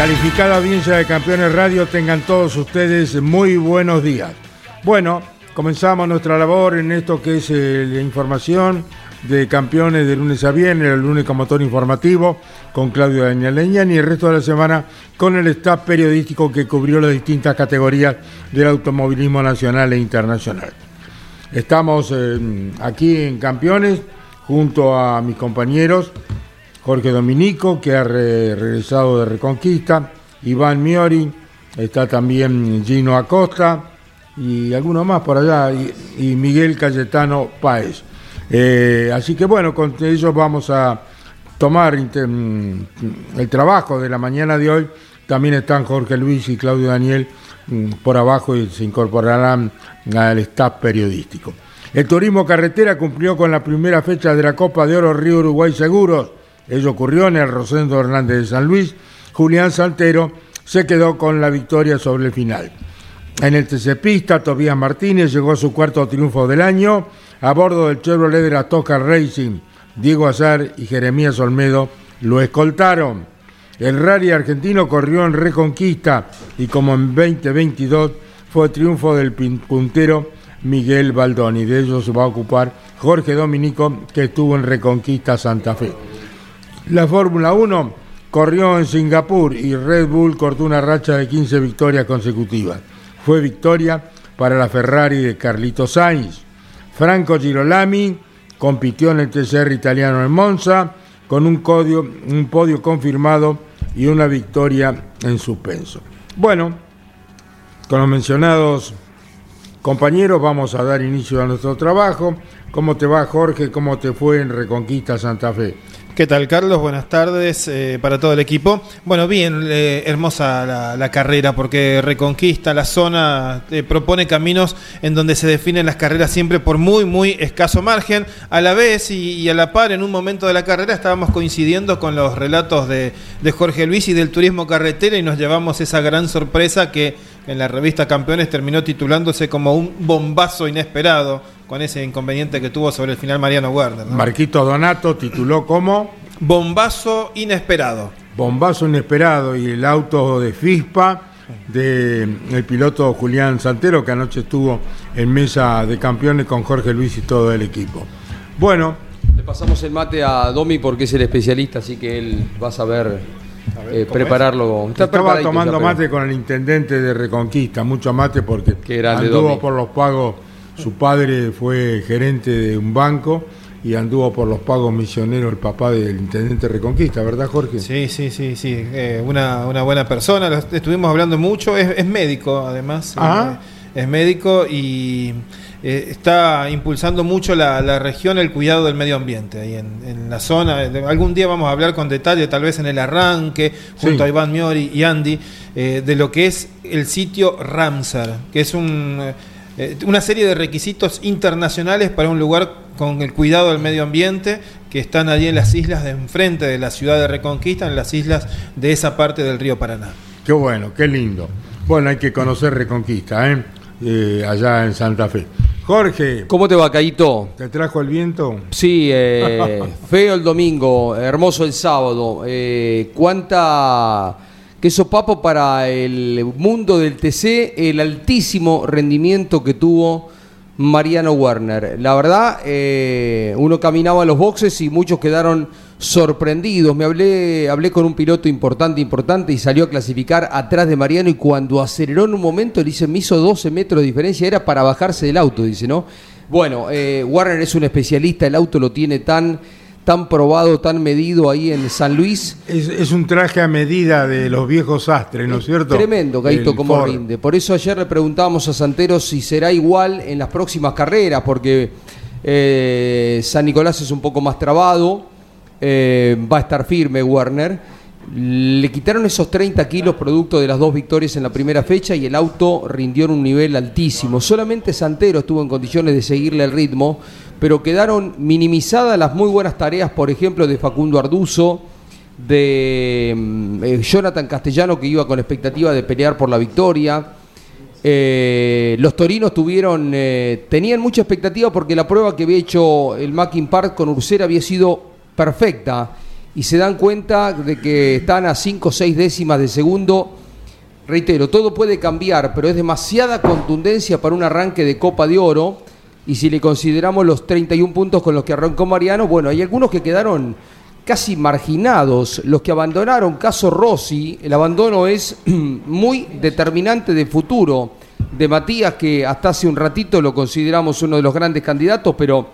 Calificada audiencia de Campeones Radio, tengan todos ustedes muy buenos días. Bueno, comenzamos nuestra labor en esto que es eh, la información de campeones de lunes a viernes, el único motor informativo con Claudio Daniel Leñán y el resto de la semana con el staff periodístico que cubrió las distintas categorías del automovilismo nacional e internacional. Estamos eh, aquí en Campeones junto a mis compañeros Jorge Dominico, que ha re- regresado de Reconquista, Iván Miori, está también Gino Acosta y alguno más por allá, y, Miguel Cayetano Páez. Eh, así que bueno, con ellos vamos a tomar mm, el trabajo de la mañana de hoy. También están Jorge Luis y Claudio Daniel mm, por abajo y se incorporarán al staff periodístico. El turismo carretera cumplió con la primera fecha de la Copa de Oro Río Uruguay Seguros. Ello ocurrió en el Rosendo Hernández de San Luis. Julián Saltero se quedó con la victoria sobre el final. En el TC Pista, Tobías Martínez llegó a su cuarto triunfo del año a bordo del Chevrolet de la Toca Racing. Diego Azar y Jeremías Olmedo lo escoltaron. El rally argentino corrió en Reconquista y como en 2022 fue triunfo del puntero Miguel Baldoni. De ellos se va a ocupar Jorge Dominico, que estuvo en Reconquista Santa Fe. La Fórmula 1 corrió en Singapur y Red Bull cortó una racha de 15 victorias consecutivas. Fue victoria para la Ferrari de Carlito Sainz. Franco Girolami compitió en el TCR italiano en Monza con un, un podio confirmado y una victoria en suspenso. Bueno, con los mencionados compañeros vamos a dar inicio a nuestro trabajo. ¿Cómo te va Jorge? ¿Cómo te fue en Reconquista Santa Fe? ¿Qué tal, Carlos? Buenas tardes eh, para todo el equipo. Bueno, bien, eh, hermosa la, carrera porque reconquista la zona, eh, propone caminos en donde se definen las carreras siempre por muy, muy escaso margen. A la vez y, y a la par, en un momento de la carrera estábamos coincidiendo con los relatos de, de Jorge Luis y del turismo carretera y nos llevamos esa gran sorpresa que en la revista Campeones terminó titulándose como un bombazo inesperado con ese inconveniente que tuvo sobre el final Mariano Werner. ¿no? Marquito Donato tituló como Bombazo inesperado. Bombazo Inesperado y el auto de FISPA del piloto Julián Santero que anoche estuvo en mesa de campeones con Jorge Luis y todo el equipo. Bueno, Le pasamos el mate a Domi porque es el especialista, así que él va a saber eh, prepararlo. Está estaba tomando mate con el intendente de Reconquista, mucho mate porque anduvo Domi. por los pagos, su padre fue gerente de un banco y anduvo por los pagos misioneros el papá del intendente de Reconquista, ¿verdad Jorge? Sí, sí, sí, sí. eh, una, una buena persona. estuvimos hablando mucho. Es, es médico, además. Ah. eh, es médico y eh, está impulsando mucho la, la región el cuidado del medio ambiente ahí en, en la zona. Algún día vamos a hablar con detalle, tal vez en el arranque, junto Sí. a Iván Miori y Andy, de lo que es el sitio Ramsar, que es un, eh, una serie de requisitos internacionales para un lugar con el cuidado del medio ambiente que están allí en las islas de enfrente de la ciudad de Reconquista, en las islas de esa parte del río Paraná. Qué bueno, qué lindo. Bueno, hay que conocer Reconquista, ¿eh? Eh, allá en Santa Fe. Jorge, ¿Cómo te va, Caito? ¿te trajo el viento? Sí, eh, feo el domingo, hermoso el sábado. Eh, ¿Cuánta queso papo para el mundo del TC? El altísimo rendimiento que tuvo Mariano Werner. La verdad, eh, uno caminaba a los boxes y muchos quedaron sorprendidos. Me hablé, hablé con un piloto importante, importante y salió a clasificar atrás de Mariano y cuando aceleró en un momento, dice, me hizo 12 metros de diferencia, era para bajarse del auto, dice, ¿no? Bueno, eh, Warner es un especialista, el auto lo tiene tan tan probado, tan medido ahí en San Luis. Es, un traje a medida de los viejos astres, ¿no es cierto? Tremendo, Gaito, como rinde. Por eso ayer le preguntábamos a Santero si será igual en las próximas carreras, porque eh, San Nicolás es un poco más trabado, eh, va a estar firme Warner. Le quitaron esos 30 kilos producto de las dos victorias en la primera fecha y el auto rindió en un nivel altísimo. Solamente Santero estuvo en condiciones de seguirle el ritmo pero quedaron minimizadas las muy buenas tareas, por ejemplo, de Facundo Arduzo, de mm, eh, Jonathan Castellano, que iba con expectativa de pelear por la victoria. Eh, los torinos tuvieron, eh, tenían mucha expectativa porque la prueba que había hecho el Mackin Park con Ursera había sido perfecta y se dan cuenta de que están a 5 o 6 décimas de segundo. Reitero, todo puede cambiar, pero es demasiada contundencia para un arranque de Copa de Oro y si le consideramos los 31 puntos con los que arrancó Mariano, bueno, hay algunos que quedaron casi marginados, los que abandonaron, caso Rossi, el abandono es muy determinante de futuro. De Matías, que hasta hace un ratito lo consideramos uno de los grandes candidatos, pero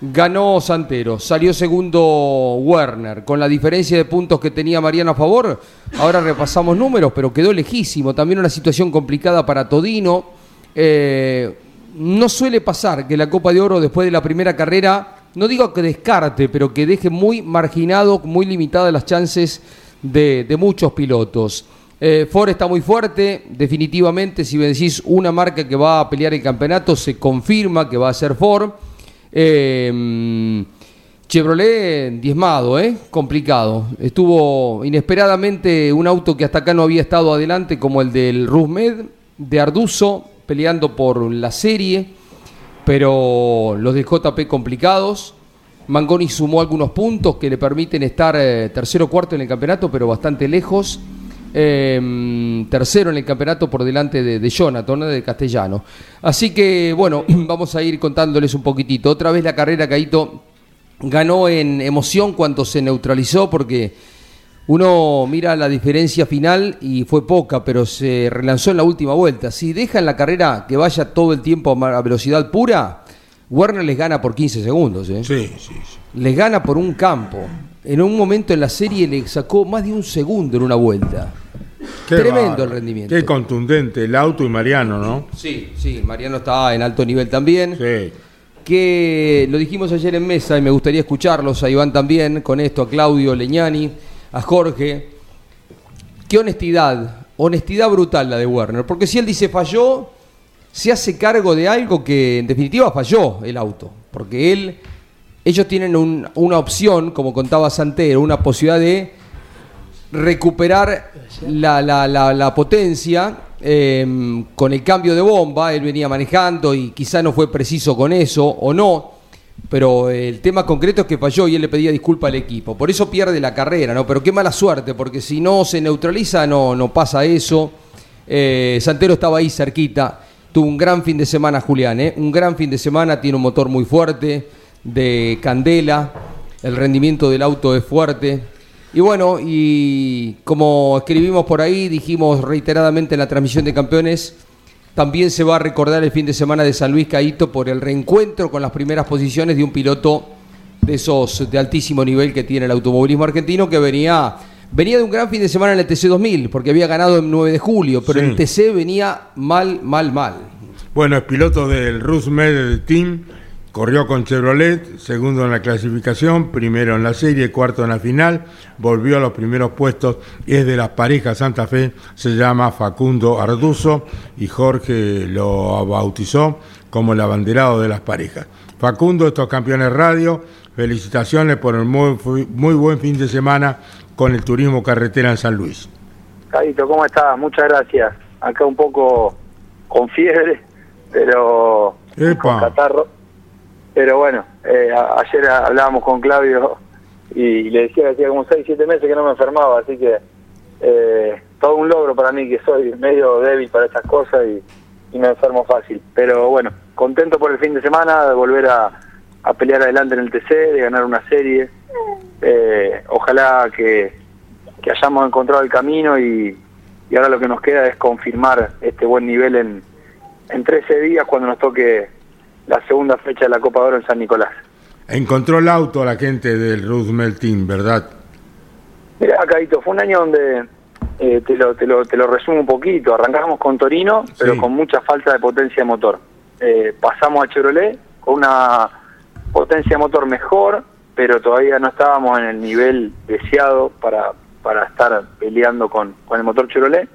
ganó Santero, salió segundo Werner, con la diferencia de puntos que tenía Mariano a favor, ahora repasamos números, pero quedó lejísimo, también una situación complicada para Todino. Eh, no suele pasar que la Copa de Oro después de la primera carrera, no digo que descarte, pero que deje muy marginado, muy limitadas las chances de, muchos pilotos. Eh, Ford está muy fuerte, definitivamente, si me decís una marca que va a pelear el campeonato, se confirma que va a ser Ford. Eh, Chevrolet diezmado, ¿eh? complicado. Estuvo inesperadamente un auto que hasta acá no había estado adelante, como el del Rusmed, de Arduzo, peleando por la serie, pero los de JP complicados. Mangoni sumó algunos puntos que le permiten estar eh, tercero o cuarto en el campeonato, pero bastante lejos. Em, tercero en el campeonato por delante de, de Jonathan, de Castellano. Así que, bueno, vamos a ir contándoles un poquitito. Otra vez la carrera, Caito, ganó en emoción cuando se neutralizó, porque uno mira la diferencia final y fue poca, pero se relanzó en la última vuelta. Si dejan la carrera que vaya todo el tiempo a velocidad pura, Werner les gana por 15 segundos. ¿eh? Sí, sí, Les gana por un campo. En un momento en la serie le sacó más de un segundo en una vuelta. Tremendo el rendimiento. Qué contundente el auto y Mariano, ¿no? Sí, sí, Mariano está en alto nivel también. Sí. Que lo dijimos ayer en mesa y me gustaría escucharlos, a Iván también, con esto, a Claudio Leñani a Jorge. Qué honestidad, honestidad brutal la de Werner, porque si él dice falló, se hace cargo de algo que en definitiva falló el auto, porque él, ellos tienen una opción, como contaba Santero, una posibilidad de recuperar la, potencia em, con el cambio de bomba, él venía manejando y quizá no fue preciso con eso o no, pero el tema concreto es que falló y él le pedía disculpa al equipo. Por eso pierde la carrera, ¿no? Pero qué mala suerte, porque si no se neutraliza, no, no pasa eso. Eh, Santero estaba ahí cerquita. Tuvo un gran fin de semana, Julián, ¿eh? Un gran fin de semana, tiene un motor muy fuerte, de candela. El rendimiento del auto es fuerte. Y bueno, y como escribimos por ahí, dijimos reiteradamente en la transmisión de campeones también se va a recordar el fin de semana de San Luis Caíto por el reencuentro con las primeras posiciones de un piloto de esos de altísimo nivel que tiene el automovilismo argentino que venía venía de un gran fin de semana en el TC 2000 porque había ganado el 9 de julio, pero el TC venía mal, mal, mal. Bueno, es piloto del Rusmed Team Corrió con Chevrolet, segundo en la clasificación, primero en la serie, cuarto en la final, volvió a los primeros puestos, es de las parejas Santa Fe, se llama Facundo Arduzo y Jorge lo bautizó como el abanderado de las parejas. Facundo, estos campeones radio, felicitaciones por el muy, muy buen fin de semana con el turismo carretera en San Luis. Carito, ¿cómo estás? Muchas gracias. Acá un poco con fiebre, pero con catarro pero bueno, eh, ayer hablábamos con Claudio y le decía que hacía como 6, 7 meses que no me enfermaba, así que eh, todo un logro para mí que soy medio débil para estas cosas y, y me enfermo fácil. Pero bueno, contento por el fin de semana, de volver a, pelear adelante en el TC, de ganar una serie. Eh, ojalá que, hayamos encontrado el camino y, ahora lo que nos queda es confirmar este buen nivel en, en 13 días cuando nos toque la segunda fecha de la Copa de Oro en San Nicolás. Encontró el auto a la gente del Roosevelt Team, ¿verdad? Mira, Caito, fue un año donde eh, te, lo, te, lo, te lo resumo un poquito. Arrancamos con Torino, pero con mucha falta de potencia de motor. Eh, pasamos a Chevrolet con una potencia de motor mejor, pero todavía no estábamos en el nivel deseado para, para estar peleando con, con el motor Chevrolet.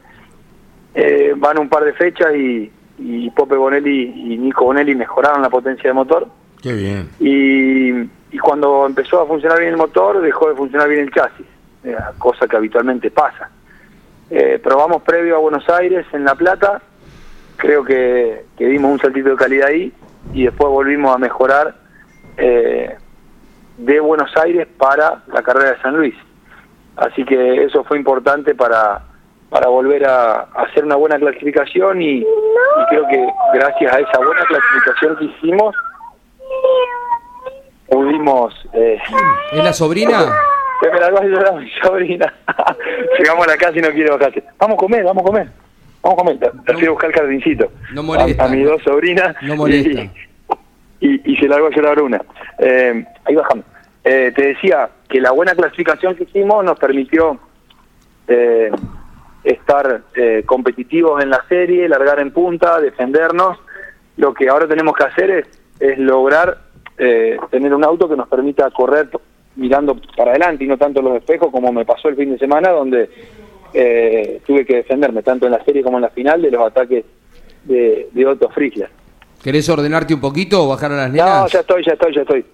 Eh, van un par de fechas y, y Pope Bonelli y Nico Bonelli mejoraron la potencia de motor. Qué bien. Y, y cuando empezó a funcionar bien el motor, dejó de funcionar bien el chasis, cosa que habitualmente pasa. Eh, probamos previo a Buenos Aires en La Plata, creo que, dimos un saltito de calidad ahí y después volvimos a mejorar eh, de Buenos Aires para la carrera de San Luis. Así que eso fue importante para, para volver a, hacer una buena clasificación y, creo que gracias a esa buena clasificación que hicimos pudimos... Eh, ¿Es la sobrina? Se me largó a llorar mi sobrina. Llegamos a la casa y no quiere bajarse. Vamos a comer, vamos a comer. Vamos a comer. Te fui a buscar el jardincito. No molesta. A, mis dos sobrinas. No molesta. Y, y, se largó a llorar una. Eh, ahí bajamos. Eh, te decía que la buena clasificación que hicimos nos permitió eh, estar eh, competitivos en la serie, largar en punta, defendernos. Lo que ahora tenemos que hacer es, es lograr eh, tener un auto que nos permita correr mirando para adelante y no tanto los espejos como me pasó el fin de semana donde eh, tuve que defenderme tanto en la serie como en la final de los ataques de, de Otto Frigier. ¿Querés ordenarte un poquito o bajar a las nenas? No, ya estoy, ya estoy, ya estoy.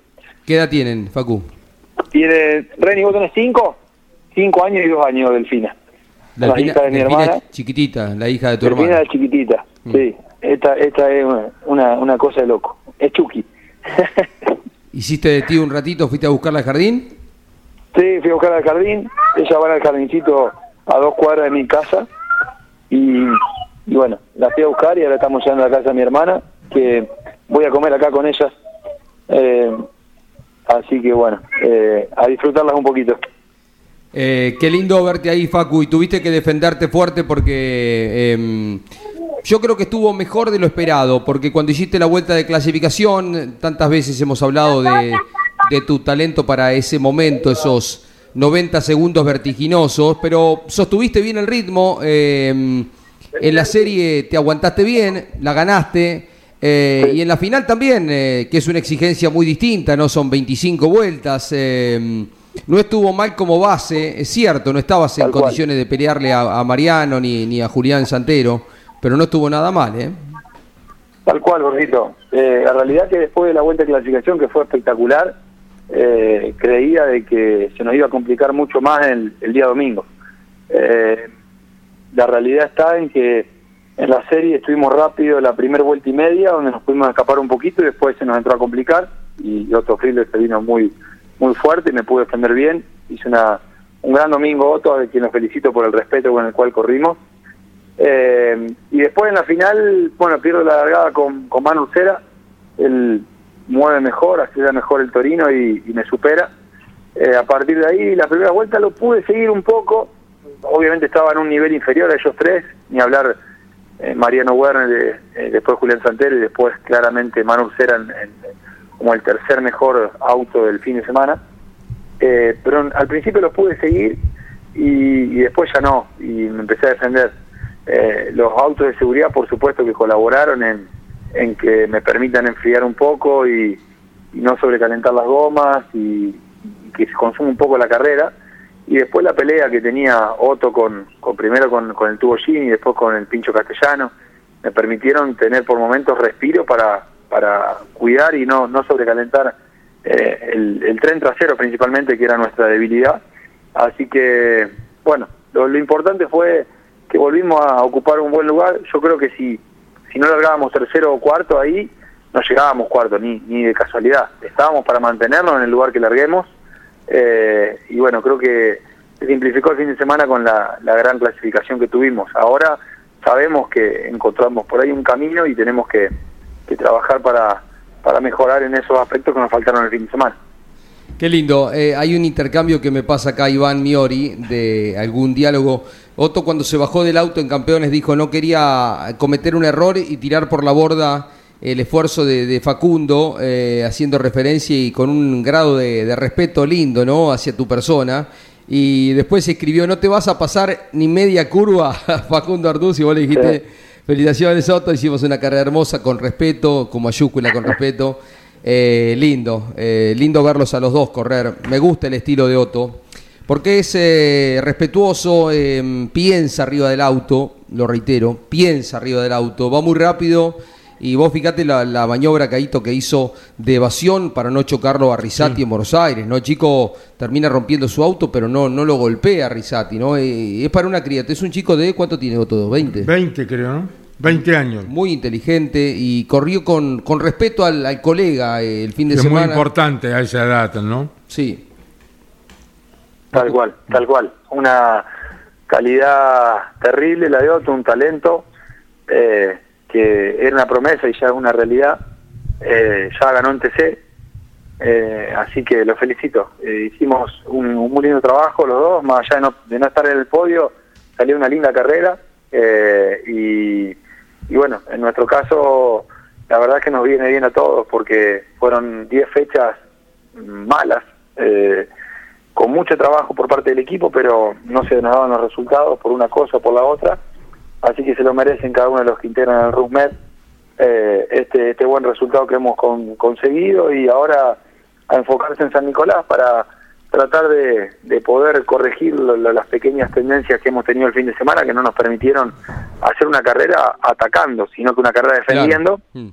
¿Qué edad tienen, Facu? Tiene, Reni, vos tenés cinco, cinco años y dos años, Delfina. La, la hija de mi hermana. chiquitita, la hija de tu hermana. chiquitita, mm. sí. Esta, esta es una, una cosa de loco. Es Chucky. ¿Hiciste de ti un ratito? ¿Fuiste a buscarla al jardín? Sí, fui a buscarla al jardín. Ella va al jardincito a dos cuadras de mi casa. Y, bueno, la fui a buscar y ahora estamos llegando a la casa de mi hermana, que voy a comer acá con ellas. Eh, así que bueno, eh, a disfrutarlas un poquito. Eh, qué lindo verte ahí, Facu, y tuviste que defenderte fuerte porque em, yo creo que estuvo mejor de lo esperado, porque cuando hiciste la vuelta de clasificación, tantas veces hemos hablado de, tu talento para ese momento, esos 90 segundos vertiginosos, pero sostuviste bien el ritmo, eh, en la serie te aguantaste bien, la ganaste, eh, y en la final también, eh, que es una exigencia muy distinta, no son 25 vueltas. No estuvo mal como base, es cierto, no estabas en condiciones de pelearle a, Mariano ni, ni, a Julián Santero pero no estuvo nada mal, ¿eh? Tal cual, gordito. Eh, la realidad que después de la vuelta de clasificación, que fue espectacular, eh, creía de que se nos iba a complicar mucho más el, día domingo. Eh, la realidad está en que en la serie estuvimos rápido la primera vuelta y media, donde nos pudimos escapar un poquito y después se nos entró a complicar y otro Friedler se vino muy muy fuerte me pude defender bien. Hice una, un gran domingo Otto, a quien nos felicito por el respeto con el cual corrimos. Eh, y después en la final, bueno, pierdo la largada con, con Manu Cera, él mueve mejor, acelera mejor el Torino y, me supera. Eh, a partir de ahí, la primera vuelta lo pude seguir un poco, obviamente estaba en un nivel inferior a ellos tres, ni hablar eh, Mariano Werner, después Julián Santero y después claramente Manu Cera como el tercer mejor auto del fin de semana. pero al principio lo pude seguir y, y después ya no, y me empecé a defender eh, los autos de seguridad, por supuesto, que colaboraron en, en que me permitan enfriar un poco y, no sobrecalentar las gomas y, que se consuma un poco la carrera. Y después la pelea que tenía Otto con, con primero con, con el tubo Gini y después con el pincho castellano, me permitieron tener por momentos respiro para, para cuidar y no, no sobrecalentar eh, el, tren trasero principalmente, que era nuestra debilidad. Así que, bueno, lo, lo importante fue que volvimos a ocupar un buen lugar. Yo creo que si, si no largábamos tercero o cuarto ahí, no llegábamos cuarto, ni, ni de casualidad. Estábamos para mantenernos en el lugar que larguemos. Eh, y bueno, creo que se simplificó el fin de semana con la, gran clasificación que tuvimos. Ahora sabemos que encontramos por ahí un camino y tenemos que, trabajar para, para mejorar en esos aspectos que nos faltaron el fin de semana. Qué lindo. Eh, hay un intercambio que me pasa acá, Iván Miori, de algún diálogo. Otto cuando se bajó del auto en Campeones dijo no quería cometer un error y tirar por la borda el esfuerzo de, Facundo, eh, haciendo referencia y con un grado de, respeto lindo, ¿no? Hacia tu persona. Y después escribió, no te vas a pasar ni media curva, Facundo Arduz, y vos le dijiste, felicitaciones Otto, hicimos una carrera hermosa con respeto, con mayúscula con respeto. Eh, lindo, eh, lindo verlos a los dos correr. Me gusta el estilo de Otto, porque es respetuoso, piensa arriba del auto, lo reitero, piensa arriba del auto, va muy rápido y vos fíjate la, maniobra, Caíto, que hizo de evasión para no chocarlo a Risati en Buenos Aires, ¿no? El chico termina rompiendo su auto, pero no, no lo golpea a Risati, ¿no? Eh, es para una criatura. Es un chico de, ¿cuánto tiene todo? ¿20? 20 creo, ¿no? 20 años. Muy inteligente y corrió con, con respeto al, colega eh, el fin de semana. Es muy importante a esa edad, ¿no? Sí. Tal cual, tal cual. Una calidad terrible la de Otto, un talento. Eh, que era una promesa y ya es una realidad. Eh, ya ganó en TC, eh, así que lo felicito. Eh, hicimos un, muy lindo trabajo los dos, más allá de no, de no estar en el podio, salió una linda carrera y, bueno, en nuestro caso la verdad que nos viene bien a todos porque fueron 10 fechas malas, con mucho trabajo por parte del equipo, pero no se nos daban los resultados por una cosa o por la otra así que se lo merecen cada uno de los que integran el RUSMED eh, este, este buen resultado que hemos conseguido y ahora a enfocarse en San Nicolás para tratar de, poder corregir las pequeñas tendencias que hemos tenido el fin de semana que no nos permitieron hacer una carrera atacando, sino que una carrera defendiendo. Mm.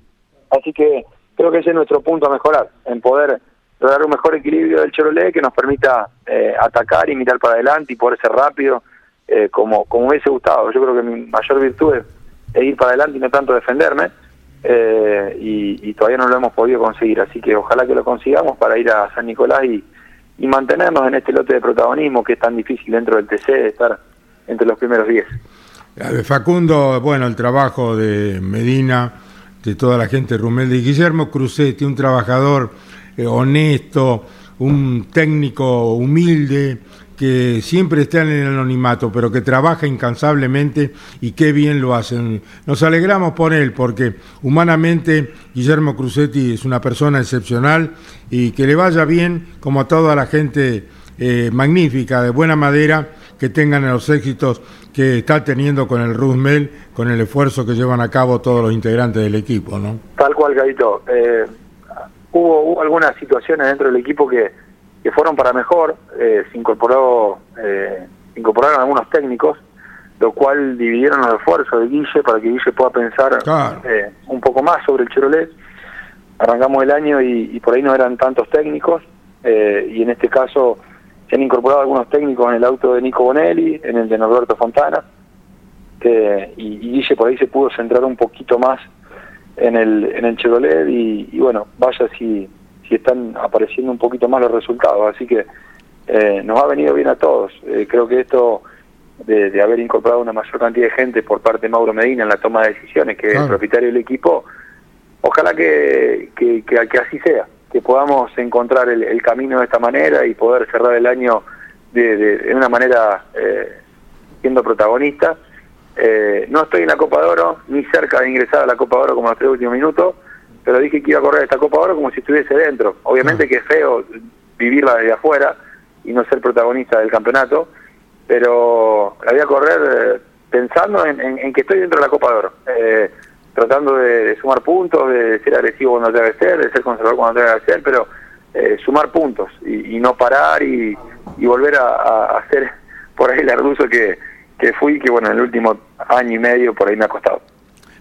Así que creo que ese es nuestro punto a mejorar, en poder lograr un mejor equilibrio del Chevrolet que nos permita eh, atacar y mirar para adelante y poder ser rápido eh, como, como hubiese gustado. Yo creo que mi mayor virtud es, ir para adelante y no tanto defenderme, eh, y, todavía no lo hemos podido conseguir. Así que ojalá que lo consigamos para ir a San Nicolás y, y mantenernos en este lote de protagonismo que es tan difícil dentro del TC de estar entre los primeros 10. Facundo, bueno, el trabajo de Medina, de toda la gente Rumel, de Guillermo Crucetti, un trabajador eh, honesto, un técnico humilde, que siempre está en el anonimato, pero que trabaja incansablemente y qué bien lo hacen. Nos alegramos por él, porque humanamente Guillermo Crucetti es una persona excepcional y que le vaya bien, como a toda la gente eh, magnífica, de buena madera, que tengan los éxitos que está teniendo con el Rusmel, con el esfuerzo que llevan a cabo todos los integrantes del equipo, ¿no? Tal cual, Gaito. Eh, hubo, hubo algunas situaciones dentro del equipo que que fueron para mejor, eh, se incorporó, eh, incorporaron algunos técnicos, lo cual dividieron los esfuerzos de Guille para que Guille pueda pensar eh, un poco más sobre el Chevrolet. Arrancamos el año y, por ahí no eran tantos técnicos, y en este caso se han incorporado algunos técnicos en el auto de Nico Bonelli, en el de Norberto Fontana, que, y, y Guille por ahí se pudo centrar un poquito más en el, en el Chevrolet y, y bueno, vaya si, si están apareciendo un poquito más los resultados. Así que eh, nos ha venido bien a todos. Eh, creo que esto de, haber incorporado una mayor cantidad de gente por parte de Mauro Medina en la toma de decisiones, que es el propietario del equipo, ojalá que, que, así sea, que podamos encontrar el, camino de esta manera y poder cerrar el año de, de, una manera eh, siendo protagonista. no estoy en la Copa de Oro, ni cerca de ingresar a la Copa de Oro como los tres últimos minutos, pero dije que iba a correr esta Copa ahora como si estuviese dentro. Obviamente ah. que es feo vivirla desde afuera y no ser protagonista del campeonato, pero la voy a correr eh, pensando en, que estoy dentro de la Copa de Oro, eh, tratando de, sumar puntos, de ser agresivo cuando tenga que ser, de ser conservador cuando tenga que ser, pero eh, sumar puntos y, no parar y, volver a, hacer por ahí el arduzo que, que fui, que bueno, en el último año y medio por ahí me ha costado.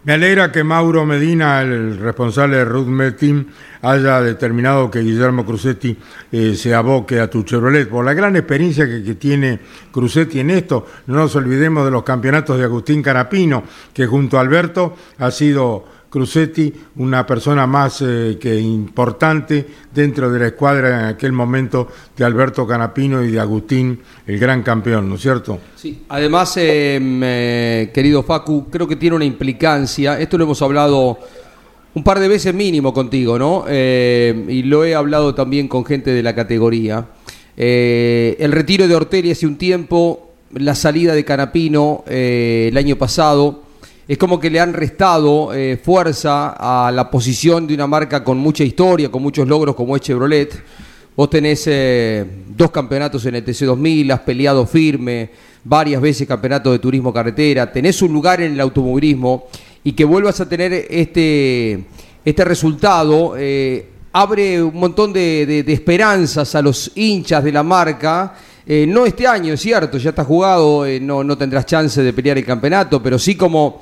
Me alegra que Mauro Medina, el responsable de Ruth Team, haya determinado que Guillermo Crucetti eh, se aboque a tu Chevrolet. Por la gran experiencia que, tiene Crucetti en esto, no nos olvidemos de los campeonatos de Agustín Carapino, que junto a Alberto ha sido Crucetti, una persona más eh, que importante dentro de la escuadra en aquel momento de Alberto Canapino y de Agustín, el gran campeón, ¿no es cierto? Sí, además, eh, querido Facu, creo que tiene una implicancia, esto lo hemos hablado un par de veces mínimo contigo, ¿no? y lo he hablado también con gente de la categoría. el retiro de Ortelli hace un tiempo, la salida de Canapino el año pasado, es como que le han restado eh, fuerza a la posición de una marca con mucha historia, con muchos logros como es Chevrolet. Vos tenés eh, dos campeonatos en el TC2000, has peleado firme, varias veces campeonato de turismo carretera, tenés un lugar en el automovilismo y que vuelvas a tener este, este resultado eh, abre un montón de, esperanzas a los hinchas de la marca. no este año, es cierto, ya está jugado, no, no tendrás chance de pelear el campeonato, pero sí como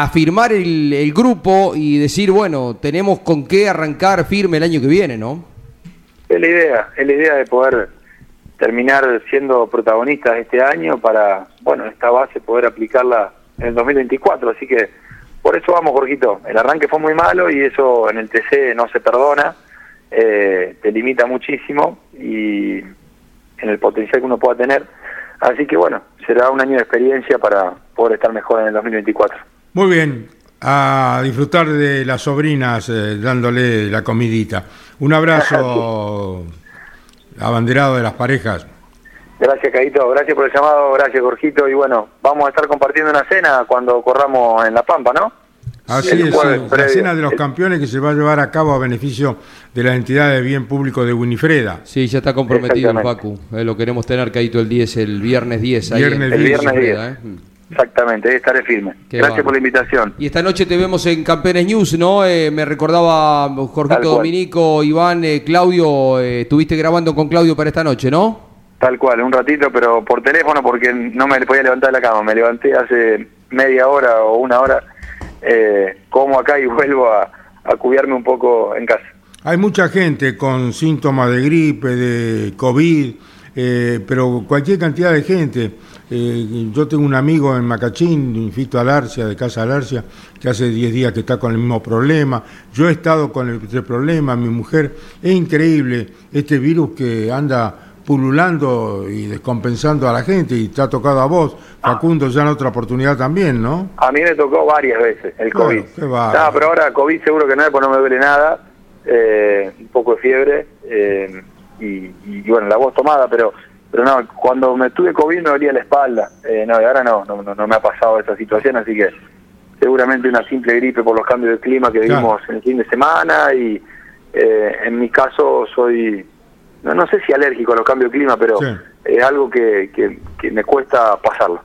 afirmar el, el, grupo y decir, bueno, tenemos con qué arrancar firme el año que viene, ¿no? Es la idea, es la idea de poder terminar siendo protagonistas este año para, bueno, esta base poder aplicarla en el 2024, así que por eso vamos, Jorgito. El arranque fue muy malo y eso en el TC no se perdona, eh, te limita muchísimo y en el potencial que uno pueda tener. Así que bueno, será un año de experiencia para poder estar mejor en el 2024. Muy bien, a disfrutar de las sobrinas eh, dándole la comidita. Un abrazo, abanderado de las parejas. Gracias, Caito. Gracias por el llamado. Gracias, Jorgito. Y bueno, vamos a estar compartiendo una cena cuando corramos en La Pampa, ¿no? Así es, la cena de los campeones que se va a llevar a cabo a beneficio de la entidad de bien público de Winifreda. Sí, ya está comprometido el Pacu. Eh, lo queremos tener, Caito, el 10, el viernes 10. Viernes el viernes 10. ¿eh? Exactamente, estaré firme. Gracias por la invitación. Y esta noche te vemos en Campeones News, ¿no? Eh, me recordaba Jorgito Dominico, Iván, eh, Claudio, eh, estuviste grabando con Claudio para esta noche, ¿no? Tal cual, un ratito, pero por teléfono porque no me podía levantar de la cama. Me levanté hace media hora o una hora, como acá y vuelvo a, a cuidarme un poco en casa. Hay mucha gente con síntomas de gripe, de COVID, pero cualquier cantidad de gente eh, yo tengo un amigo en Macachín, Fito Alarcia, de Casa Alarcia, que hace 10 días que está con el mismo problema. Yo he estado con el, problema, mi mujer. Es increíble este virus que anda pululando y descompensando a la gente y te ha tocado a vos, Facundo, ya en otra oportunidad también, ¿no? A mí me tocó varias veces el COVID. no, pero ahora COVID seguro que no, pues no me duele nada, eh, un poco de fiebre eh, y, y, bueno, la voz tomada, pero pero no, cuando me tuve COVID me dolía la espalda. Eh, no, y ahora no, no, no, me ha pasado esa situación, así que seguramente una simple gripe por los cambios de clima que vivimos en el fin de semana y eh, en mi caso soy, no, no sé si alérgico a los cambios de clima, pero es algo que, que, me cuesta pasarlo.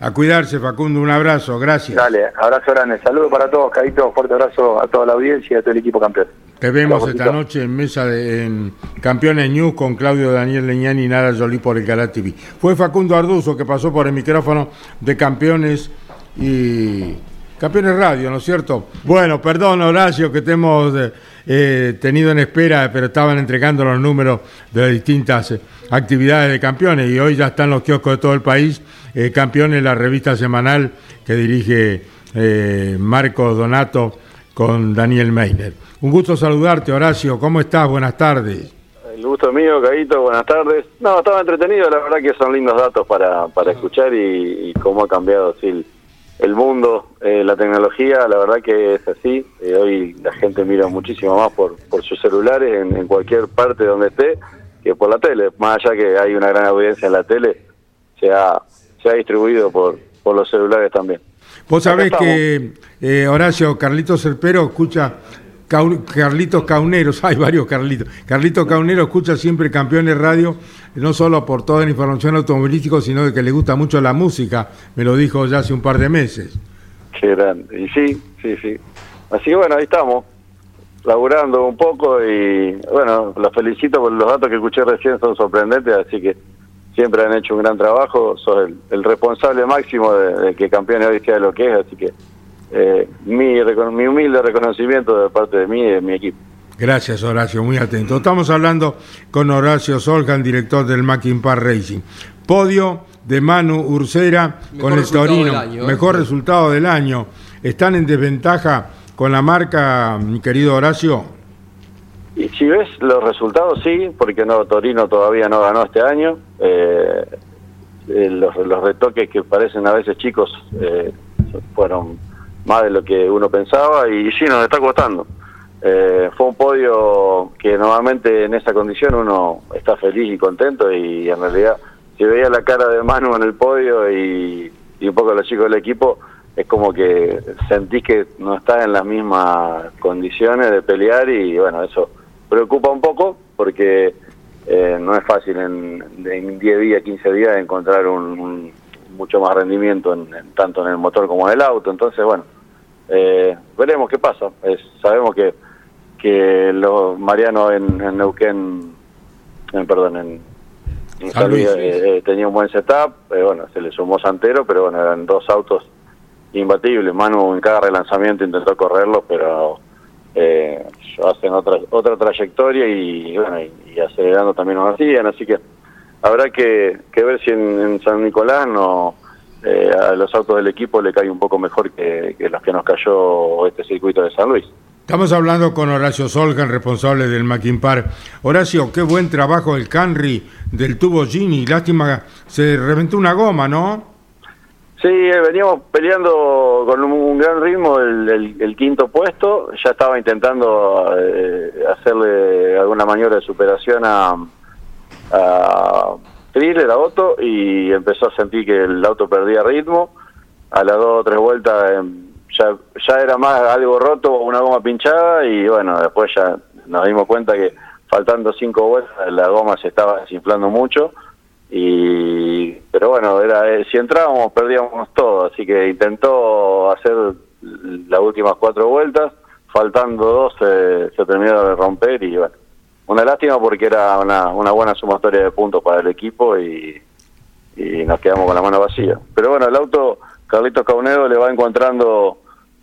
A cuidarse, Facundo, un abrazo, gracias. Dale, abrazo grande, saludos para todos, Cadito, fuerte abrazo a toda la audiencia y a todo el equipo campeón. Te vemos esta noche en mesa de en Campeones News con Claudio Daniel Leñán y Nara Jolie por el Canal TV. Fue Facundo Arduzo que pasó por el micrófono de Campeones y Campeones Radio, ¿no es cierto? Bueno, perdón Horacio que te hemos eh, eh, tenido en espera, pero estaban entregando los números de las distintas eh, actividades de campeones y hoy ya están los kioscos de todo el país. campeones, la revista semanal que dirige Marco Donato con Daniel Meiner. Un gusto saludarte, Horacio. ¿Cómo estás? Buenas tardes. El gusto mío, Caguito. Buenas tardes. No, estaba entretenido. La verdad que son lindos datos para, para escuchar y, cómo ha cambiado así el, mundo, eh, la tecnología. La verdad que es así. Eh, hoy la gente mira muchísimo más por, por sus celulares en, cualquier parte donde esté que por la tele. Más allá que hay una gran audiencia en la tele, se ha, se ha distribuido por, por los celulares también. Vos sabés que, eh, Horacio, Carlitos Cerpero escucha Carlitos Cauneros, hay varios Carlitos. Carlitos Caunero escucha siempre Campeones Radio, no solo por toda la información automovilística, sino de que le gusta mucho la música, me lo dijo ya hace un par de meses. Qué grande, y sí, sí, sí. Así que bueno, ahí estamos, laburando un poco y bueno, los felicito por los datos que escuché recién, son sorprendentes, así que siempre han hecho un gran trabajo, sos el, responsable máximo de, de, que Campeones hoy sea lo que es, así que eh, mi, mi humilde reconocimiento de parte de mí y de mi equipo. Gracias, Horacio, muy atento. Estamos hablando con Horacio Soljan, director del Mackin Park Racing. Podio de Manu Ursera con el Torino. ¿eh? Mejor resultado del año. Están en desventaja con la marca, mi querido Horacio? Y si ves los resultados, sí, porque no Torino todavía no ganó este año. Eh, eh, los, retoques que parecen a veces chicos eh, fueron más de lo que uno pensaba y sí, nos está costando. fue un podio que normalmente en esa condición uno está feliz y contento y en realidad si veía la cara de Manu en el podio y, y un poco los chicos del equipo, es como que sentís que no estás en las mismas condiciones de pelear y bueno, eso preocupa un poco porque eh, no es fácil en, en 10 días, 15 días encontrar un, mucho más rendimiento en, tanto en el motor como en el auto. Entonces, bueno, eh, veremos qué pasa. sabemos que, que los Mariano en, en Neuquén, en, perdón, en, en eh, tenía un buen setup, bueno, se le sumó Santero, pero bueno, eran dos autos imbatible. Manu en cada relanzamiento intentó correrlo, pero eh, hacen otra otra trayectoria y, bueno, y, acelerando también lo hacían. Así que habrá que, ver si en, San Nicolás no eh, a los autos del equipo le cae un poco mejor que, los que nos cayó este circuito de San Luis. Estamos hablando con Horacio Solgan, responsable del Mackin Park. Horacio, qué buen trabajo el Canry del tubo Gini. Lástima, se reventó una goma, ¿no? Sí, eh, veníamos peleando con un, gran ritmo el, quinto puesto. Ya estaba intentando eh, hacerle alguna maniobra de superación a, a Thriller, a Otto, y empezó a sentir que el auto perdía ritmo. A las dos o tres vueltas em, ya, ya era más algo roto, una goma pinchada, y bueno, después ya nos dimos cuenta que faltando cinco vueltas la goma se estaba desinflando mucho y pero bueno era eh, si entrábamos perdíamos todo así que intentó hacer las últimas cuatro vueltas faltando dos se terminó de romper y bueno. Una lástima porque era una, una buena sumatoria de puntos para el equipo y, y nos quedamos con la mano vacía. Pero bueno el auto Carlitos Caunedo le va encontrando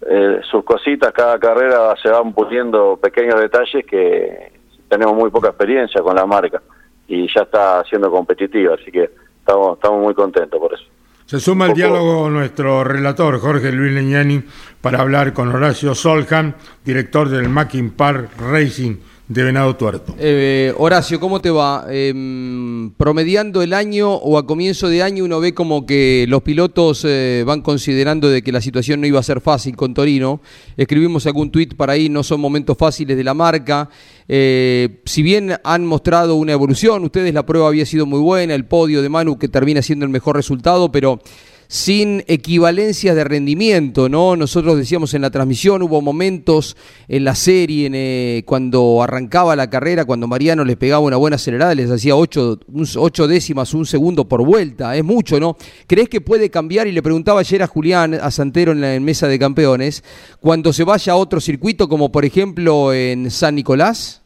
eh, sus cositas. Cada carrera se van puliendo pequeños detalles que tenemos muy poca experiencia con la marca y ya está siendo competitiva, así que estamos, estamos muy contentos por eso. Se suma al diálogo nuestro relator Jorge Luis Leñani para hablar con Horacio Soljan, director del Mackin Park Racing de Venado Tuerto. Eh, Horacio, ¿cómo te va? Em, promediando el año o a comienzo de año uno ve como que los pilotos eh, van considerando de que la situación no iba a ser fácil con Torino. Escribimos algún tuit para ahí, no son momentos fáciles de la marca. Eh, si bien han mostrado una evolución, ustedes la prueba había sido muy buena, el podio de Manu que termina siendo el mejor resultado, pero sin equivalencias de rendimiento, ¿no? Nosotros decíamos en la transmisión, hubo momentos en la serie, eh, cuando arrancaba la carrera, cuando Mariano les pegaba una buena acelerada, les hacía ocho, ocho décimas, un segundo por vuelta, es mucho, ¿no? ¿Crees que puede cambiar? Y le preguntaba ayer a Julián, a Santero en la mesa de campeones, cuando se vaya a otro circuito, como por ejemplo en San Nicolás.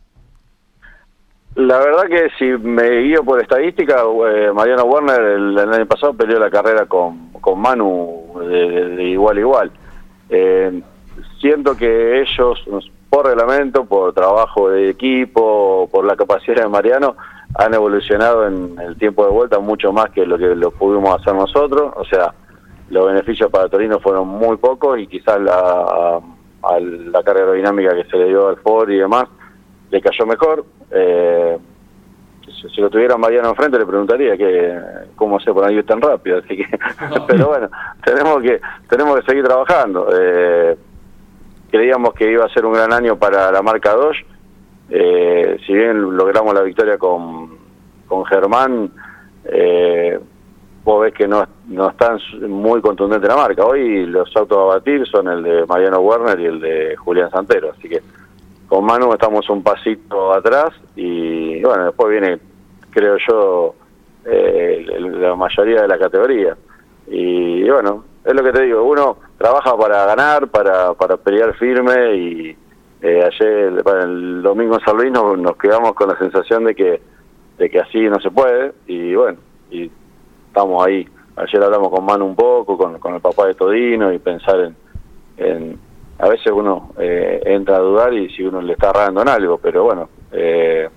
La verdad que si me guío por estadística, eh, Mariano Werner el, año pasado peleó la carrera con, con Manu de, igual a igual. Eh, siento que ellos, por reglamento, por trabajo de equipo, por la capacidad de Mariano, han evolucionado en el tiempo de vuelta mucho más que lo que lo pudimos hacer nosotros. O sea, los beneficios para Torino fueron muy pocos y quizás la, a la carga aerodinámica que se le dio al Ford y demás le cayó mejor. Eh, si, lo tuviera Mariano enfrente le preguntaría que cómo se pone ahí tan rápido. Así que, pero bueno, tenemos que tenemos que seguir trabajando. Eh, creíamos que iba a ser un gran año para la marca Dodge. Eh, si bien logramos la victoria con, con Germán, eh, vos ves que no, no están muy contundente la marca. Hoy los autos a batir son el de Mariano Werner y el de Julián Santero, así que con Manu estamos un pasito atrás y bueno, después viene, creo yo, eh, la mayoría de la categoría. Y, bueno, es lo que te digo, uno trabaja para ganar, para, para pelear firme y eh, ayer, el domingo en San Luis nos, quedamos con la sensación de que, de que así no se puede y bueno, y estamos ahí. Ayer hablamos con Manu un poco, con, con el papá de Todino y pensar en, en a veces uno eh, entra a dudar y si uno le está errando en algo, pero bueno, eh,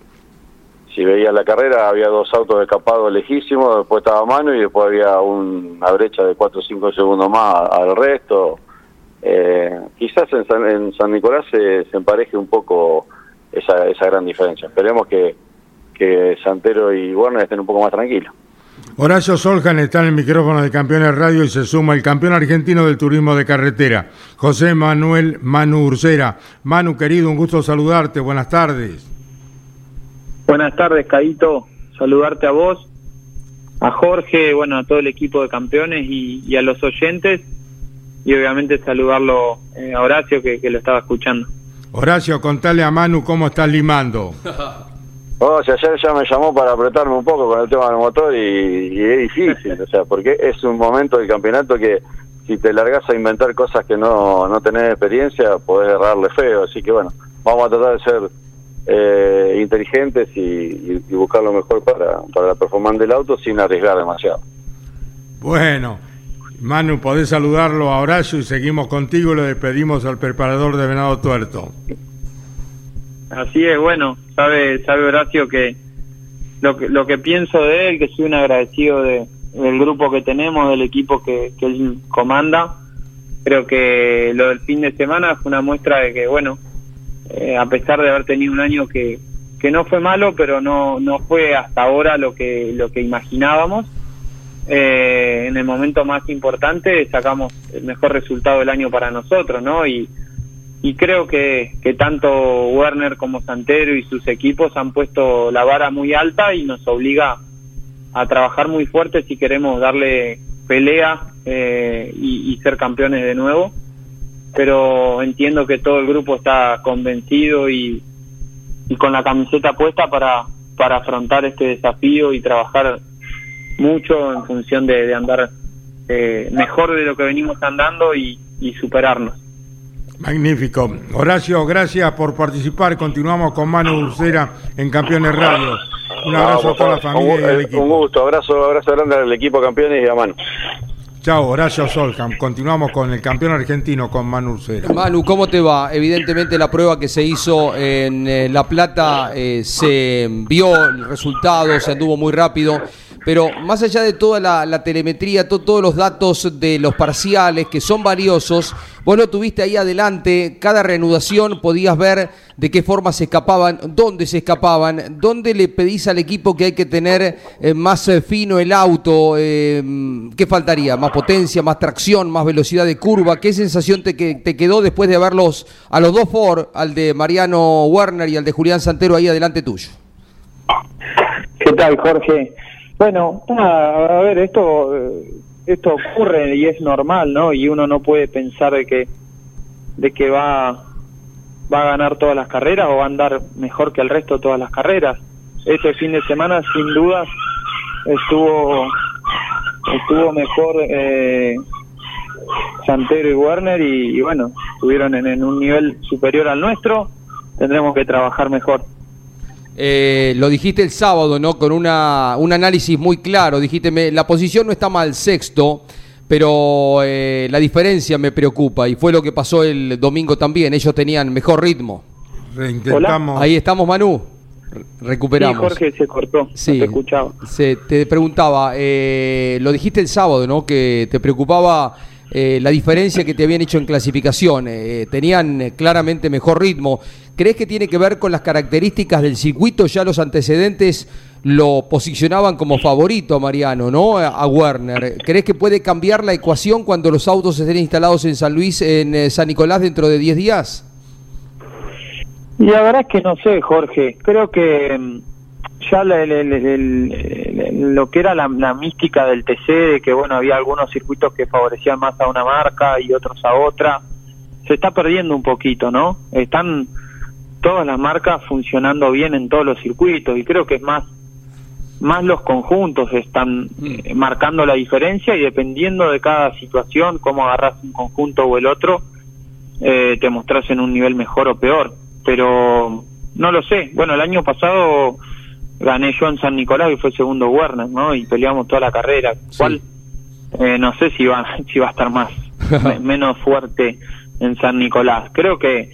si veía la carrera había dos autos escapados lejísimos, después estaba mano y después había una brecha de 4 o 5 segundos más al resto. eh, quizás en San, Nicolás se, empareje un poco esa, esa gran diferencia. Esperemos que, que Santero y Warner estén un poco más tranquilos. Horacio Soljan está en el micrófono de Campeones Radio y se suma el campeón argentino del turismo de carretera, José Manuel Manu Ursera. Manu, querido, un gusto saludarte. Buenas tardes. Buenas tardes, Caito. Saludarte a vos, a Jorge, bueno, a todo el equipo de campeones y, a los oyentes. Y obviamente saludarlo eh, a Horacio, que, que lo estaba escuchando. Horacio, contale a Manu cómo estás limando. O ayer ya me llamó para apretarme un poco con el tema del motor y, es difícil, o sea, porque es un momento del campeonato que si te largas a inventar cosas que no, no tenés experiencia, podés errarle feo, así que bueno, vamos a tratar de ser eh, inteligentes y, buscar lo mejor para, para la performance del auto sin arriesgar demasiado. Bueno, Manu, podés saludarlo a Horacio y seguimos contigo le despedimos al preparador de Venado Tuerto. Así es, bueno, sabe, sabe Horacio que lo que, lo que pienso de él, que soy un agradecido de, del grupo que tenemos, del equipo que, que él comanda. Creo que lo del fin de semana fue una muestra de que, bueno, eh, a pesar de haber tenido un año que, que no fue malo, pero no, no fue hasta ahora lo que, lo que imaginábamos. Eh, en el momento más importante sacamos el mejor resultado del año para nosotros, ¿no? Y, y creo que, que tanto Werner como Santero y sus equipos han puesto la vara muy alta y nos obliga a trabajar muy fuerte si queremos darle pelea eh, y, ser campeones de nuevo. Pero entiendo que todo el grupo está convencido y, y con la camiseta puesta para, para afrontar este desafío y trabajar mucho en función de, andar eh, mejor de lo que venimos andando y superarnos. Magnífico. Horacio, gracias por participar. Continuamos con Manu Dulcera en Campeones Radio. Un abrazo a toda la familia y al equipo. Un gusto, abrazo, abrazo grande al equipo Campeones y a Manu. Chao, Horacio Solham. Continuamos con el campeón argentino, con Manu Ursera. Manu, ¿cómo te va? Evidentemente la prueba que se hizo en eh, La Plata eh, se vio el resultado, se anduvo muy rápido. Pero más allá de toda la, telemetría, todos los datos de los parciales que son valiosos, vos lo tuviste ahí adelante, cada reanudación podías ver de qué forma se escapaban, dónde se escapaban, dónde le pedís al equipo que hay que tener eh, más eh, fino el auto, eh, qué faltaría, más potencia, más tracción, más velocidad de curva, qué sensación te, te quedó después de verlos a los dos Ford, al de Mariano Werner y al de Julián Santero ahí adelante tuyo. ¿Qué tal, Jorge? Bueno, a ver, esto esto ocurre y es normal, ¿no? Y uno no puede pensar de que de que va va a ganar todas las carreras o va a andar mejor que el resto de todas las carreras. Este fin de semana, sin dudas, estuvo estuvo mejor eh, Santero y Werner y, bueno, estuvieron en un nivel superior al nuestro. Tendremos que trabajar mejor. Eh, lo dijiste el sábado, ¿no? Con una, un análisis muy claro. Dijiste, la posición no está mal sexto, pero eh, la diferencia me preocupa. Y fue lo que pasó el domingo también. Ellos tenían mejor ritmo. Reintentamos. Ahí estamos, Manu. Recuperamos. Sí, Jorge se cortó. Sí, te escuchaba. Se, te preguntaba, eh, lo dijiste el sábado, ¿no? Que te preocupaba eh, la diferencia que te habían hecho en clasificación. Eh, tenían claramente mejor ritmo. ¿Crees que tiene que ver con las características del circuito? Ya los antecedentes lo posicionaban como favorito Mariano, ¿no? A Werner. ¿Crees que puede cambiar la ecuación cuando los autos estén instalados en San Luis, en San Nicolás, dentro de 10 días? Y la verdad es que no sé, Jorge. Creo que mm, ya lo que era la, mística del TC, de que bueno, había algunos circuitos que favorecían más a una marca y otros a otra, se está perdiendo un poquito, ¿no? Están todas las marcas funcionando bien en todos los circuitos y creo que es más más los conjuntos están mm. eh, marcando la diferencia y dependiendo de cada situación, cómo agarras un conjunto o el otro, eh, te mostras en un nivel mejor o peor. Pero no lo sé. Bueno, el año pasado gané yo en San Nicolás y fue segundo Werner, ¿no? Y peleamos toda la carrera. ¿Cuál? Eh, no sé si va, si va a estar más, menos fuerte en San Nicolás. Creo que,